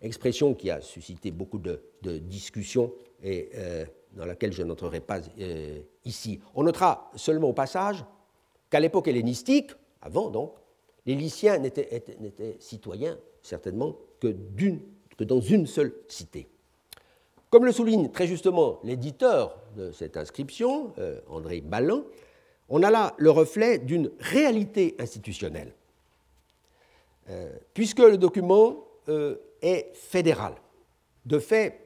expression qui a suscité beaucoup de, discussions et euh, dans laquelle je n'entrerai pas ici. On notera seulement au passage qu'à l'époque hellénistique, avant donc, les Lyciens n'étaient citoyens certainement que, dans une seule cité. Comme le souligne très justement l'éditeur de cette inscription, euh, André Ballin, on a là le reflet d'une réalité institutionnelle, euh, puisque le document euh, est fédéral. De fait,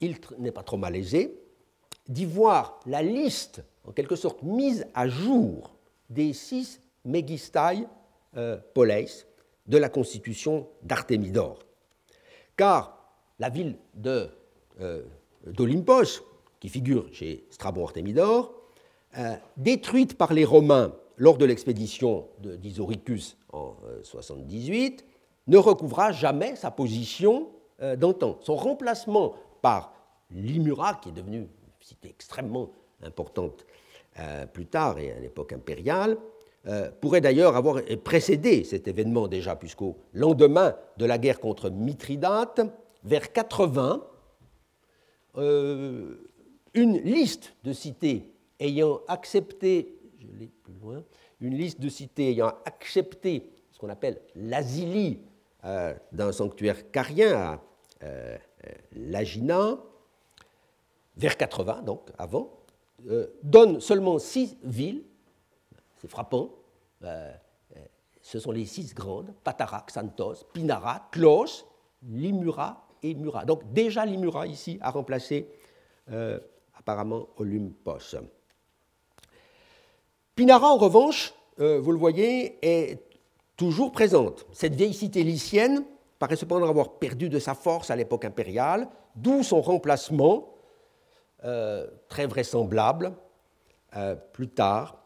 il n'est pas trop malaisé d'y voir la liste, en quelque sorte mise à jour, des six Megistai Poleis, de la constitution d'Artémidore. Car la ville euh, d'Olympos, qui figure chez Strabon Artémidore, euh, détruite par les Romains lors de l'expédition d'Isoricus en 78, euh, ne recouvra jamais sa position d'antan. Son remplacement par Limura, qui est devenue une cité extrêmement importante plus tard et à l'époque impériale, euh, pourrait d'ailleurs avoir précédé cet événement déjà, puisqu'au lendemain de la guerre contre Mithridate, vers 80, euh, une liste de cités ayant accepté, une liste de cités ayant accepté ce qu'on appelle l'asilie euh, d'un sanctuaire carien à Lagina, vers 80, donc avant, donne seulement six villes c'est frappant, euh, ce sont les six grandes, Patara, Xanthos, Pinara, Klos, Limura et Mura. Donc déjà Limura ici a remplacé euh, apparemment Olympos. Pinara, en revanche, euh, vous le voyez, est toujours présente. Cette vieille cité lycienne paraît cependant avoir perdu de sa force à l'époque impériale, d'où son remplacement, euh, très vraisemblable, plus tard,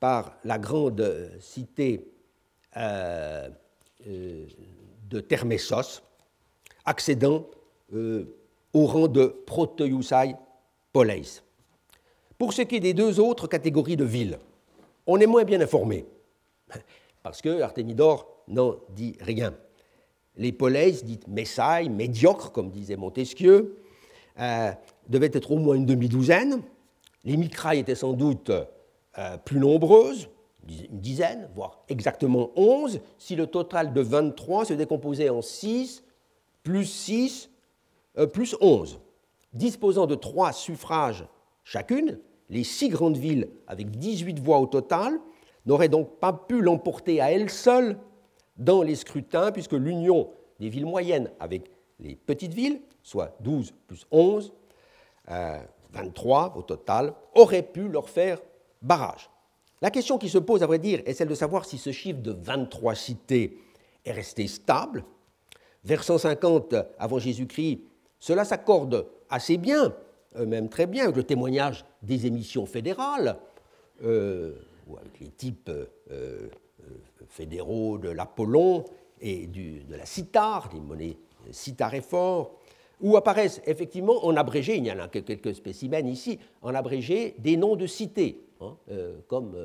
par la grande cité de Thermessos, accédant au rang de Proteusai Poleis. Pour ce qui est des deux autres catégories de villes, on est moins bien informé, parce que Artémidore n'en dit rien. Les Poleis, dites Messailles, médiocres, comme disait Montesquieu, euh, devaient être au moins une demi-douzaine. Les micrailles étaient sans doute euh, plus nombreuses, une dizaine, voire exactement onze, si le total de 23 se décomposait en 6, plus 6, euh, plus 11 disposant de trois suffrages chacune, les six grandes villes, avec 18 voix au total, n'auraient donc pas pu l'emporter à elles seules dans les scrutins, puisque l'union des villes moyennes avec les petites villes, soit 12 plus 11, 23 euh, au total, aurait pu leur faire barrage. La question qui se pose, à vrai dire, est celle de savoir si ce chiffre de 23 cités est resté stable. Vers 150 avant Jésus-Christ, cela s'accorde assez bien, euh, même très bien, avec le témoignage des émissions fédérales, euh, ou avec les types euh, fédéraux de l'Apollon et de la cithare, des monnaies citaréphores, où apparaissent effectivement en abrégé, il y en a quelques spécimens ici, en abrégé des noms de cités, hein, comme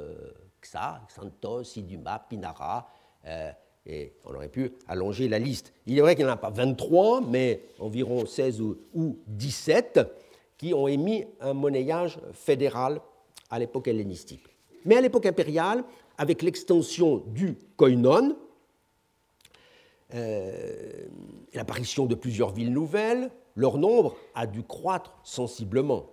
Xa, Xanthos, Iduma, Pinara, et on aurait pu allonger la liste. Il est vrai qu'il n'y en a pas 23, mais environ 16 ou 17 qui ont émis un monnayage fédéral à l'époque hellénistique. Mais à l'époque impériale, avec l'extension du koinon, euh, l'apparition de plusieurs villes nouvelles, leur nombre a dû croître sensiblement.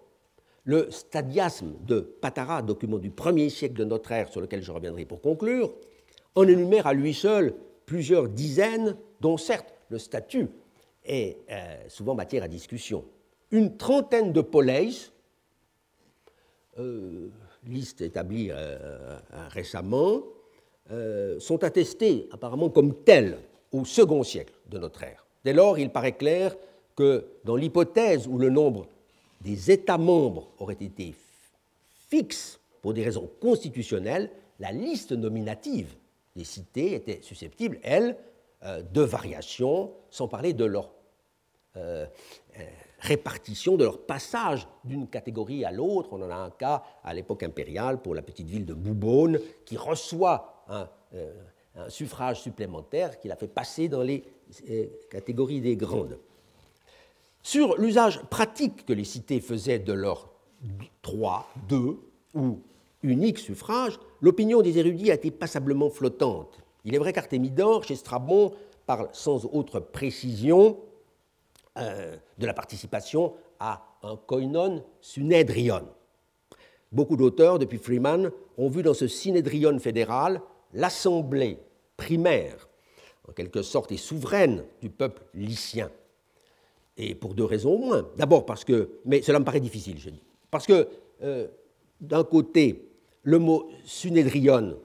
Le stadiasme de Patara, document du premier siècle de notre ère sur lequel je reviendrai pour conclure, on énumère à lui seul plusieurs dizaines, dont certes le statut est euh, souvent matière à discussion. Une trentaine de poleis, euh, liste établie euh, récemment, sont attestés apparemment comme tels au second siècle de notre ère. Dès lors, il paraît clair que dans l'hypothèse où le nombre des États membres aurait été fixe pour des raisons constitutionnelles, la liste nominative les cités étaient susceptibles, elles, euh, de variations, sans parler de leur euh, euh, répartition, de leur passage d'une catégorie à l'autre. On en a un cas à l'époque impériale pour la petite ville de Boubonne, qui reçoit un suffrage supplémentaire qui l'a fait passer dans les catégories des grandes. Sur l'usage pratique que les cités faisaient de leurs trois, deux ou unique suffrage, l'opinion des érudits a été passablement flottante. Il est vrai qu'Artémidore, chez Strabon, parle sans autre précision euh, de la participation à un koinon synédrion. Beaucoup d'auteurs, depuis Freeman, ont vu dans ce synédrion fédéral l'assemblée primaire, en quelque sorte et souveraine du peuple lycien. Et pour deux raisons au moins. D'abord parce que, mais cela me paraît difficile, je dis, parce que euh, d'un côté, le mot Sunédrion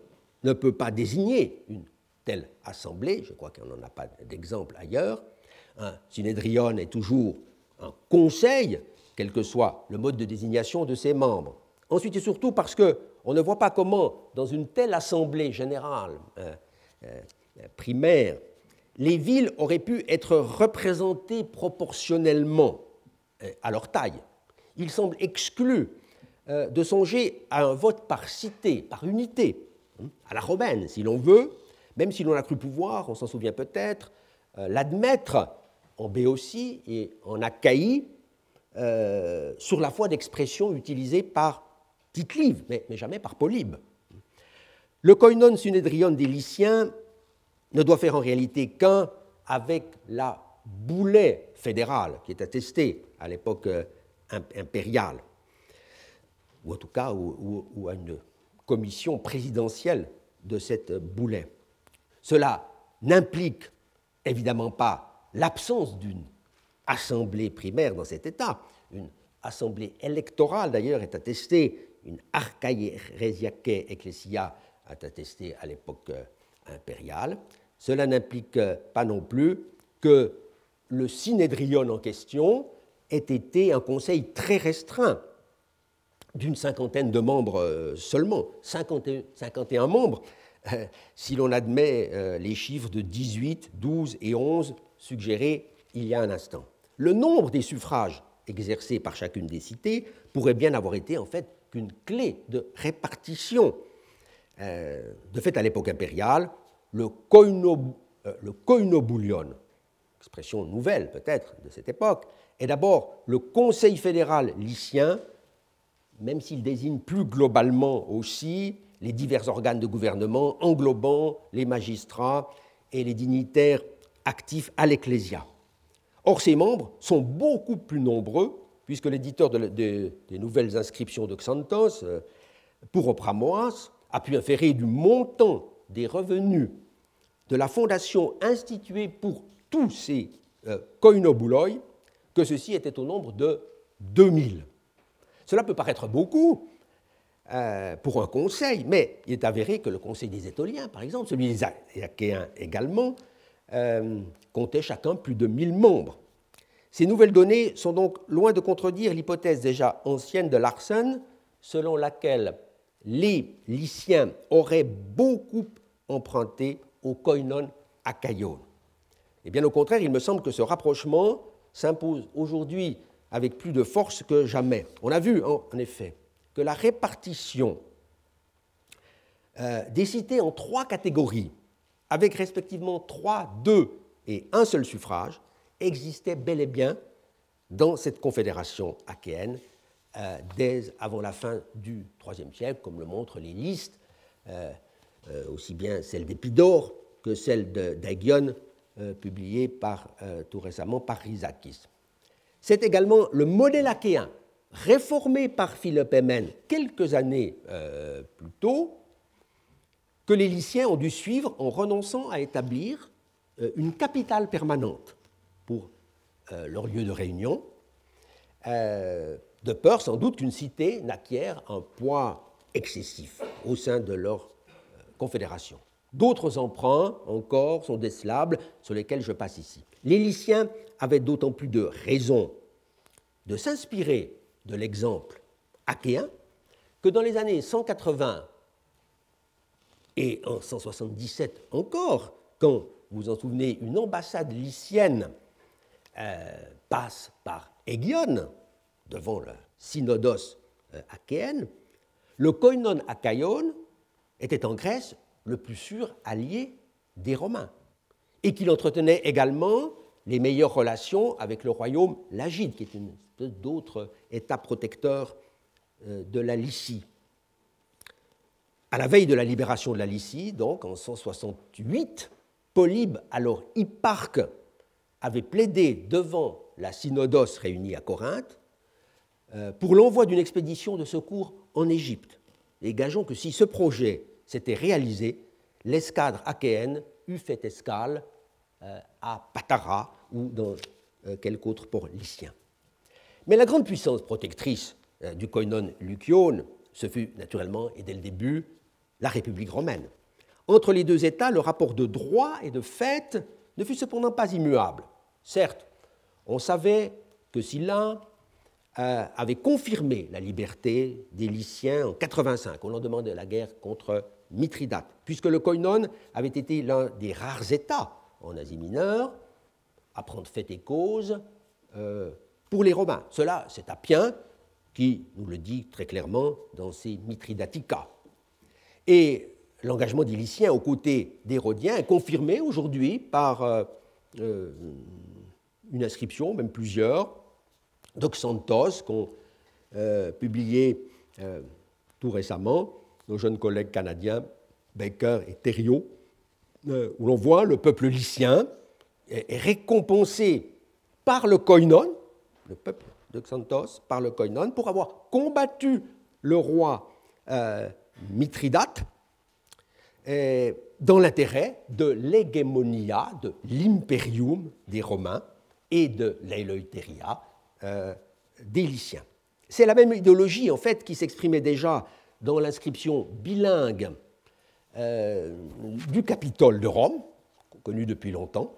ne peut pas désigner une telle assemblée, je crois qu'on n'en a pas d'exemple ailleurs. Un Sunédrion est toujours un conseil, quel que soit le mode de désignation de ses membres. Ensuite et surtout parce qu'on ne voit pas comment, dans une telle assemblée générale, euh, euh, primaire, les villes auraient pu être représentées proportionnellement euh, à leur taille. Il semble exclu euh, de songer à un vote par cité, par unité, hein, à la romaine, si l'on veut, même si l'on a cru pouvoir, on s'en souvient peut-être, euh, l'admettre en Béotie et en Achaïe sur la foi d'expression utilisée par tite mais, mais, jamais par Polybe. Le koinon sunédrion des Lyciens ne doit faire en réalité qu'un avec la boulet fédérale qui est attestée à l'époque impériale ou en tout cas ou, à une commission présidentielle de cette boulet. Cela n'implique évidemment pas l'absence d'une assemblée primaire dans cet État. Une assemblée électorale, d'ailleurs, est attestée, une archaïresiaque ecclesia est attestée à l'époque euh, impériale. Cela n'implique pas non plus que le synédrion en question ait été un conseil très restreint, d'une cinquantaine de membres euh, seulement, 51 membres, euh, si l'on admet euh, les chiffres de 18, 12 et 11 suggérés il y a un instant. Le nombre des suffrages exercés par chacune des cités pourrait bien avoir été en fait qu'une clé de répartition. De fait, à l'époque impériale, le, koinoboulion, expression nouvelle peut-être de cette époque, est d'abord le Conseil fédéral lycien, même s'il désigne plus globalement aussi les divers organes de gouvernement englobant les magistrats et les dignitaires actifs à l'Ecclésia. Or, ces membres sont beaucoup plus nombreux, puisque l'éditeur des nouvelles inscriptions de Xanthos, euh, a pu inférer du montant des revenus de la fondation instituée pour tous ces euh, que ceux-ci étaient au nombre de 2000. Cela peut paraître beaucoup euh, pour un conseil, mais il est avéré que le conseil des Étoliens, par exemple, celui des Achéens également, euh, comptait chacun plus de 1000 membres. Ces nouvelles données sont donc loin de contredire l'hypothèse déjà ancienne de Larsen, selon laquelle les Lyciens auraient beaucoup emprunté au koinon achaïon. Et bien au contraire, il me semble que ce rapprochement s'impose aujourd'hui avec plus de force que jamais. On a vu, en effet, que la répartition euh, des cités en trois catégories, avec respectivement trois, deux et un seul suffrage, existait bel et bien dans cette confédération achéenne euh, dès avant la fin du IIIe siècle, comme le montrent les listes, euh, aussi bien celle d'Épidore que celle d'Agion euh, publié par, euh, tout récemment par Rizakis. C'est également le modèle achéen, réformé par Philippe Emen quelques années euh, plus tôt, que les Lyciens ont dû suivre en renonçant à établir une capitale permanente pour leur lieu de réunion, de peur sans doute qu'une cité n'acquiert un poids excessif au sein de leur confédération. D'autres emprunts encore sont décelables, sur lesquels je passe ici. Les Lyciens avaient d'autant plus de raisons de s'inspirer de l'exemple achéen que dans les années 180 et en 177 encore, quand, vous vous en souvenez, une ambassade lycienne euh, passe par Aiguionne, devant le synodos euh, achéen, le koinon achaïon était en Grèce le plus sûr allié des Romains, et qu'il entretenait également les meilleures relations avec le royaume lagide, qui est une d'autre État protecteur euh, de la Lycie. À la veille de la libération de la Lycie, donc en 168, Polybe, alors hipparque, avait plaidé devant la synodos réunie à Corinthe pour l'envoi d'une expédition de secours en Égypte. Et gageons que si ce projet s'était réalisé, l'escadre achéenne eût fait escale euh, à Patara ou dans euh, quelque autre port lycien. Mais la grande puissance protectrice euh, du koinon Lucione, ce fut naturellement et dès le début la République romaine. Entre les deux États, le rapport de droit et de fait ne fut cependant pas immuable. Certes, on savait que si l'un avait confirmé la liberté des Lyciens en 85, au lendemain de la guerre contre Mithridate, puisque le koinon avait été l'un des rares États en Asie mineure à prendre fait et cause euh, pour les Romains. Cela, c'est Appien qui nous le dit très clairement dans ses Mithridatica. Et l'engagement des Lyciens aux côtés d'Hérodiens est confirmé aujourd'hui par euh, euh, une inscription, même plusieurs, d'Oxantos, qu'ont publié tout récemment, nos jeunes collègues canadiens, Baker et Thériault, euh, où l'on voit le peuple lycien est récompensé par le koinon, le peuple de Xanthos, par le koinon, pour avoir combattu le roi euh, Mithridate dans l'intérêt de l'hégémonia, de l'imperium des Romains et de l'éleutéria euh. C'est la même idéologie, en fait, qui s'exprimait déjà dans l'inscription bilingue euh, du Capitole de Rome, connue depuis longtemps,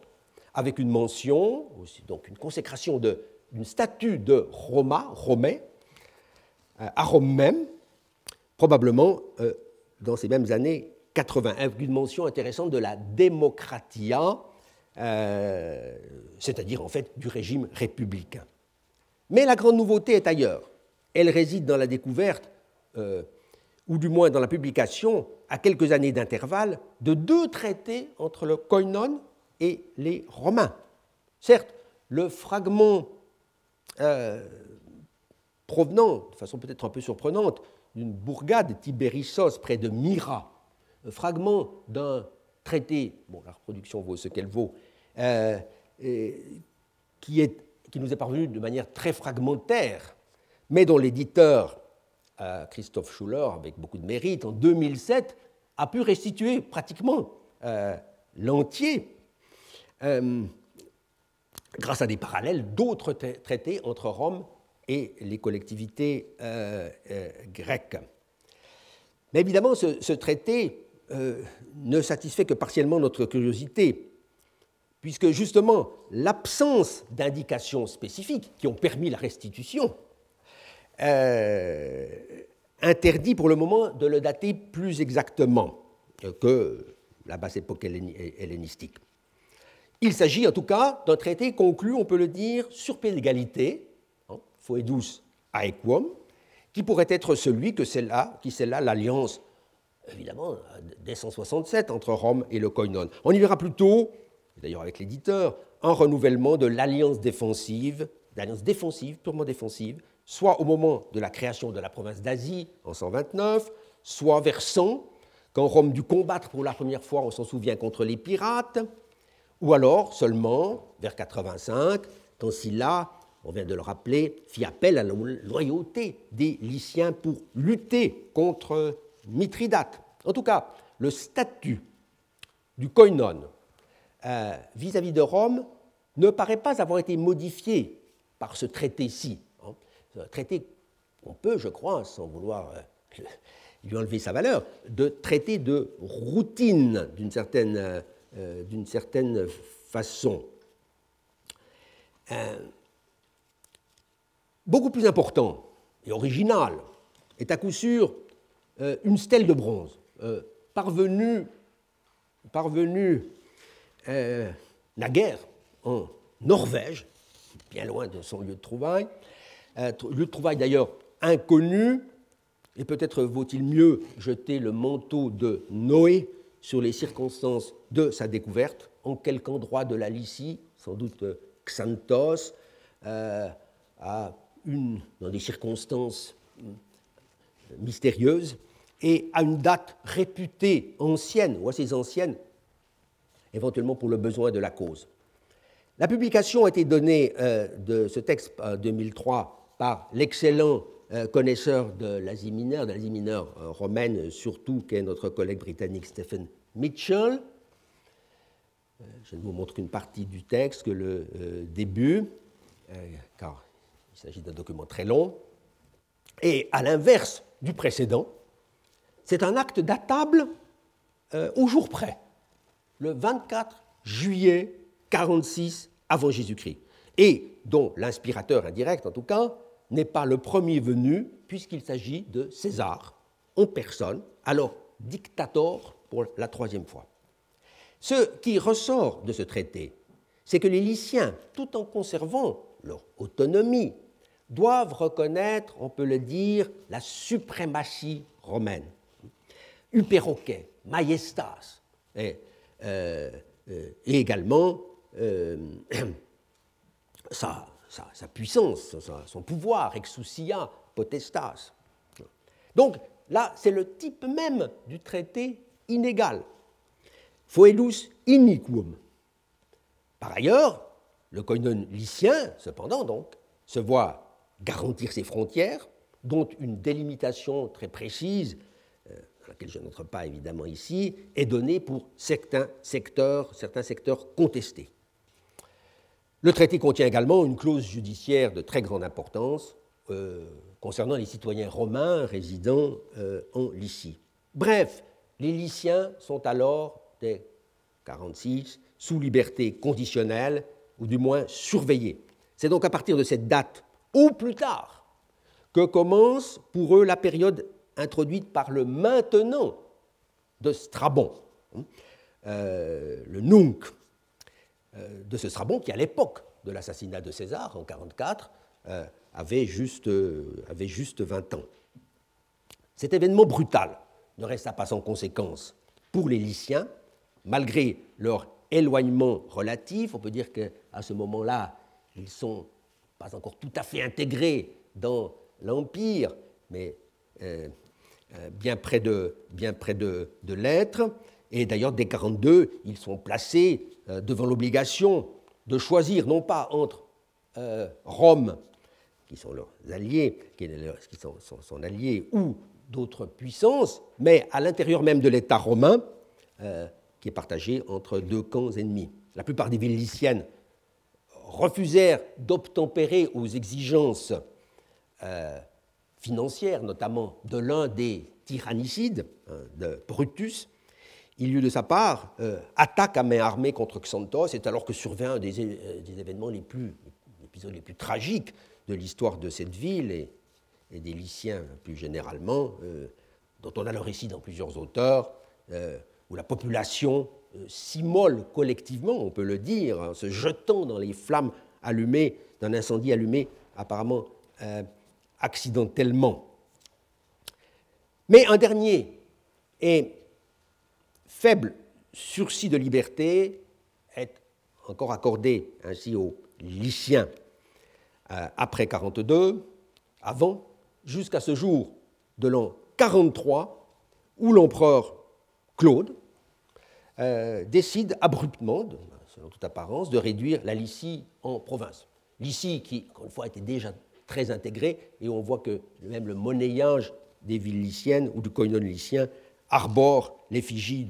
avec une mention, aussi donc une consécration d'une statue de Roma, Romais, euh, à Rome même, probablement dans ces mêmes années 80, avec une mention intéressante de la démocratia, euh, c'est-à-dire en fait du régime républicain. Mais la grande nouveauté est ailleurs. Elle réside dans la découverte, euh, ou du moins dans la publication, à quelques années d'intervalle, de deux traités entre le koinon et les Romains. Certes, le fragment euh, provenant, de façon peut-être un peu surprenante, d'une bourgade Tibérissos près de Myra, un fragment d'un traité, bon, la reproduction vaut ce qu'elle vaut, euh, qui, est, qui, nous est parvenu de manière très fragmentaire, mais dont l'éditeur, euh, Christophe Schuller, avec beaucoup de mérite, en 2007, a pu restituer pratiquement euh, l'entier grâce à des parallèles d'autres traités entre Rome et les collectivités grecques. Mais évidemment, ce traité euh, ne satisfait que partiellement notre curiosité, puisque justement l'absence d'indications spécifiques qui ont permis la restitution euh, interdit pour le moment de le dater plus exactement que la basse époque hellénistique. Il s'agit en tout cas d'un traité conclu, on peut le dire, sur pied d'égalité, hein, foedus aequum, qui pourrait être celui que c'est là, qui c'est là l'alliance évidemment, dès 167 entre Rome et le Koinon. On y verra d'ailleurs avec l'éditeur, un renouvellement de l'alliance défensive, d'alliance défensive, purement défensive, soit au moment de la création de la province d'Asie en 129, soit vers 100, quand Rome dut combattre pour la première fois, on s'en souvient, contre les pirates, ou alors seulement vers 85, quand Sylla, on vient de le rappeler, fit appel à la loyauté des Lyciens pour lutter contre Mithridate. En tout cas, le statut du koinon euh, vis-à-vis de Rome ne paraît pas avoir été modifié par ce traité-ci. Hein. Traité on peut, je crois, sans vouloir euh, lui enlever sa valeur, de traité de routine d'une certaine, euh, certaine façon. beaucoup plus important et original est à coup sûr une stèle de bronze parvenue, parvenue euh, naguère en Norvège, bien loin de son lieu de trouvaille, lieu de trouvaille d'ailleurs inconnu, et peut-être vaut-il mieux jeter le manteau de Noé sur les circonstances de sa découverte, en quelque endroit de la Lycie, sans doute Xanthos, à une, dans des circonstances mystérieuses, et à une date réputée ancienne ou assez ancienne, éventuellement pour le besoin de la cause. La publication a été donnée euh, de ce texte en 2003 par l'excellent euh, connaisseur de l'Asie mineure, de l'Asie mineure euh, romaine surtout, qu'est notre collègue britannique Stephen Mitchell. Je ne vous montre qu'une partie du texte, que le début, car il s'agit d'un document très long. Et à l'inverse du précédent, c'est un acte datable euh, au jour près, le 24 juillet 46 avant Jésus-Christ, et dont l'inspirateur indirect, en tout cas, n'est pas le premier venu, puisqu'il s'agit de César en personne, alors dictator pour la troisième fois. Ce qui ressort de ce traité, c'est que les Lyciens, tout en conservant leur autonomie, doivent reconnaître, on peut le dire, la suprématie romaine uperoque, majestas, euh, et également euh, sa, sa, puissance, son pouvoir, exousia, potestas. Donc là, c'est le type même du traité inégal. Foedus iniquum. Par ailleurs, le koinon lycien, cependant, donc, se voit garantir ses frontières, dont une délimitation très précise laquelle je n'entre pas évidemment ici, est donnée pour certains secteurs, certains secteurs contestés. Le traité contient également une clause judiciaire de très grande importance euh, concernant les citoyens romains résidant euh, en Lycie. Bref, les Lyciens sont alors, dès 46, sous liberté conditionnelle, ou du moins surveillés. C'est donc à partir de cette date, ou plus tard, que commence pour eux la période introduite par le maintenant de Strabon, hein, euh, le nunc euh, de ce Strabon qui, à l'époque de l'assassinat de César en 44, euh, avait, juste, avait juste 20 ans. Cet événement brutal ne resta pas sans conséquence pour les Lyciens, malgré leur éloignement relatif. On peut dire qu'à ce moment-là, ils ne sont pas encore tout à fait intégrés dans l'Empire, mais bien près de, bien près de, l'être. Et d'ailleurs, dès 42, ils sont placés euh, devant l'obligation de choisir non pas entre euh, Rome, qui sont leurs alliés, qui sont son, alliés, ou d'autres puissances, mais à l'intérieur même de l'État romain, qui est partagé entre deux camps ennemis. La plupart des villes refusèrent d'obtempérer aux exigences financière, notamment de l'un des tyrannicides, hein, de Brutus, il eut de sa part euh, attaque à main armée contre Xanthos, c'est alors que survint un des, euh, événements les plus, les plus tragiques de l'histoire de cette ville et, des Lyciens plus généralement, euh, dont on a le récit dans plusieurs auteurs, où la population s'immole collectivement, on peut le dire, en se jetant dans les flammes allumées d'un incendie allumé apparemment accidentellement. Mais un dernier et faible sursis de liberté est encore accordé ainsi aux Lyciens euh, après 42, avant, jusqu'à ce jour de l'an 43, où l'empereur Claude euh, décide abruptement, selon toute apparence, de réduire la Lycie en province. Lycie, qui, encore une fois, était déjà très intégré, et on voit que même le monnayage des villes lyciennes ou du koinon lycien arbore l'effigie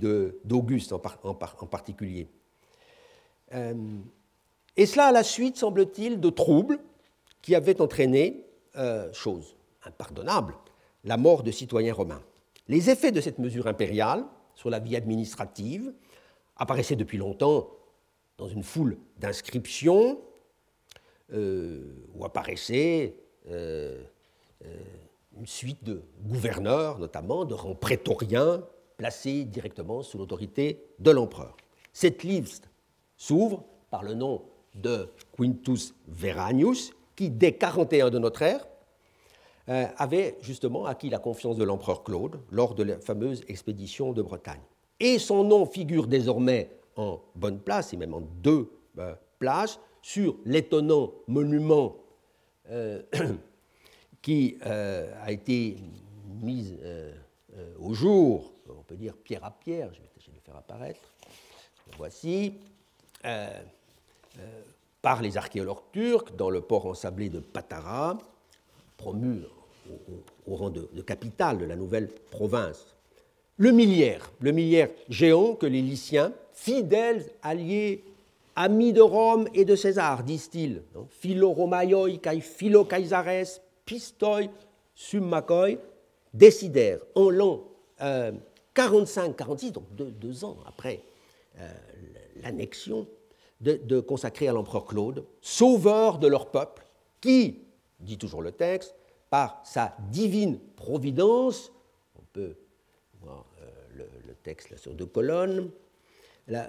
d'Auguste en, particulier. Euh, et cela à la suite, semble-t-il, de troubles qui avaient entraîné, euh, chose impardonnable, la mort de citoyens romains. Les effets de cette mesure impériale sur la vie administrative apparaissaient depuis longtemps dans une foule d'inscriptions où apparaissait euh, euh, une suite de gouverneurs, notamment de rangs prétoriens, placés directement sous l'autorité de l'empereur. Cette liste s'ouvre par le nom de Quintus Veranius, qui, dès 41 de notre ère, avait justement acquis la confiance de l'empereur Claude lors de la fameuse expédition de Bretagne. Et son nom figure désormais en bonne place, et même en deux places, sur l'étonnant monument euh, qui euh, a été mis euh, au jour, on peut dire pierre à pierre, je vais essayer de le faire apparaître, voici, par les archéologues turcs dans le port ensablé de Patara, promu au, rang de, de, capitale de la nouvelle province. Le millière, le millière géant que les Lyciens, fidèles alliés Amis de Rome et de César, disent-ils, philo Romaioi kai philo Caesares pistoi summacoi, décidèrent en l'an 45-46, euh, donc deux, ans après euh, l'annexion, de, consacrer à l'empereur Claude, sauveur de leur peuple, qui, dit toujours le texte, par sa divine providence, on peut voir euh, le, texte sur deux colonnes,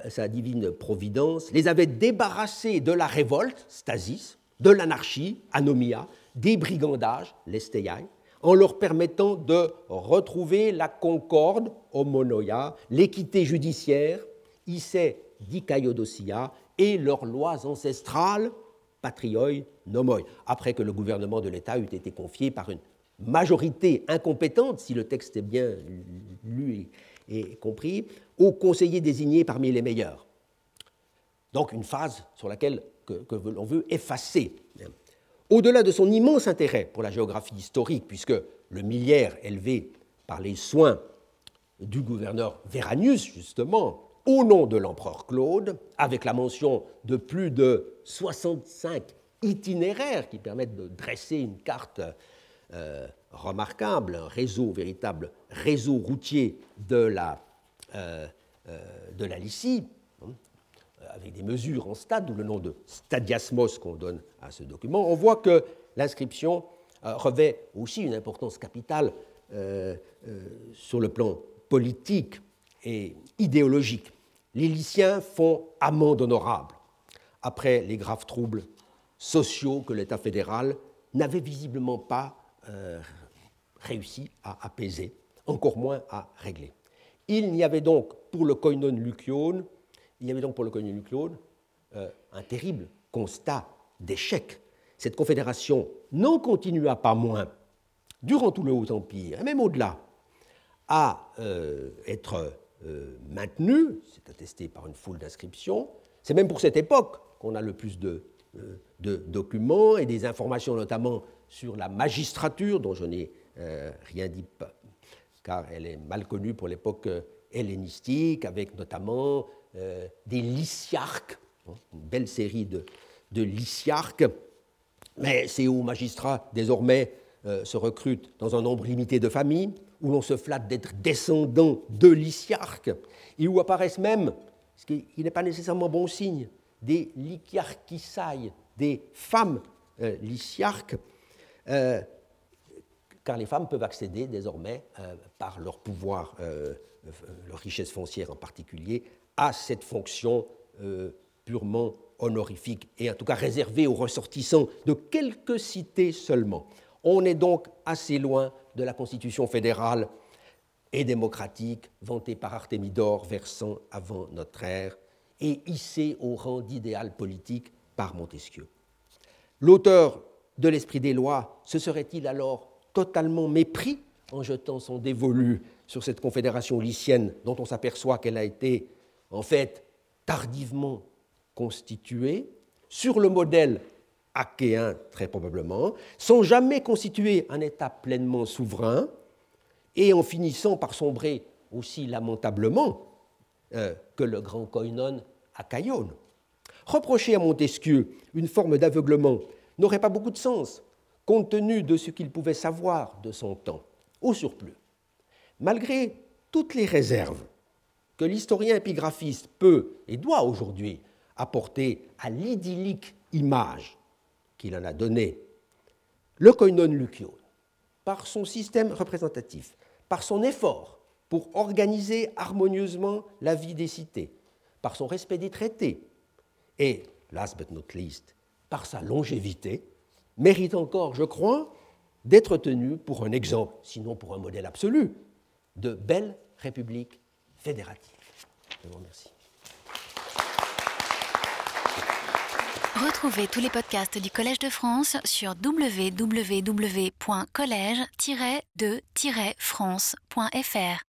sa divine providence, les avait débarrassés de la révolte, stasis, de l'anarchie, anomia, des brigandages, lesteiai, en leur permettant de retrouver la concorde, homonoia, l'équité judiciaire, isse dikaiodosia, et leurs lois ancestrales, patrioi nomoi, après que le gouvernement de l'État eût été confié par une majorité incompétente, si le texte est bien lu et compris, aux conseillers désignés parmi les meilleurs. Donc une phase sur laquelle que, l'on veut effacer. Au-delà de son immense intérêt pour la géographie historique, puisque le millière élevé par les soins du gouverneur Veranius, justement, au nom de l'empereur Claude, avec la mention de plus de 65 itinéraires qui permettent de dresser une carte euh, remarquable, un réseau, véritable réseau routier de la, euh, euh, Lycie, hein, avec des mesures en stade, d'où le nom de stadiasmos qu'on donne à ce document, on voit que l'inscription revêt aussi une importance capitale sur le plan politique et idéologique. Les Lyciens font amende honorable après les graves troubles sociaux que l'État fédéral n'avait visiblement pas euh, réussi à apaiser, encore moins à régler. Il n'y avait donc pour le il y avait donc pour le koinon lucione euh, un terrible constat d'échec. Cette confédération n'en continua pas moins durant tout le Haut Empire, et même au-delà, à euh, être maintenue, c'est attesté par une foule d'inscriptions. C'est même pour cette époque qu'on a le plus de, de documents et des informations notamment sur la magistrature, dont je n'ai euh, rien dit, car elle est mal connue pour l'époque euh, hellénistique, avec notamment euh, des lyciarques, hein, une belle série de, de. Mais ces hauts magistrats, désormais, se recrutent dans un nombre limité de familles, où l'on se flatte d'être descendant de lyciarques, et où apparaissent même, ce qui n'est pas nécessairement bon signe, des lyciarchisailles, des femmes euh, car les femmes peuvent accéder désormais, euh, par leur pouvoir, euh, leur richesse foncière en particulier, à cette fonction purement honorifique et en tout cas réservée aux ressortissants de quelques cités seulement. On est donc assez loin de la constitution fédérale et démocratique vantée par Artémidore versant avant notre ère et hissée au rang d'idéal politique par Montesquieu. L'auteur de l'esprit des lois, se serait-il alors totalement mépris en jetant son dévolu sur cette confédération lycienne dont on s'aperçoit qu'elle a été en fait tardivement constituée, sur le modèle achéen très probablement, sans jamais constituer un État pleinement souverain, et en finissant par sombrer aussi lamentablement euh, que le grand koinon à Caïone. Reprocher à Montesquieu une forme d'aveuglement n'aurait pas beaucoup de sens, compte tenu de ce qu'il pouvait savoir de son temps. Au surplus, malgré toutes les réserves que l'historien épigraphiste peut et doit aujourd'hui apporter à l'idyllique image qu'il en a donnée, le koinon lucione, par son système représentatif, par son effort pour organiser harmonieusement la vie des cités, par son respect des traités, et, last but not least, par sa longévité, mérite encore, je crois, d'être tenu pour un exemple, sinon pour un modèle absolu, de belle république fédérative. Je vous remercie. Retrouvez tous les podcasts du Collège de France sur www.collège-de-france.fr.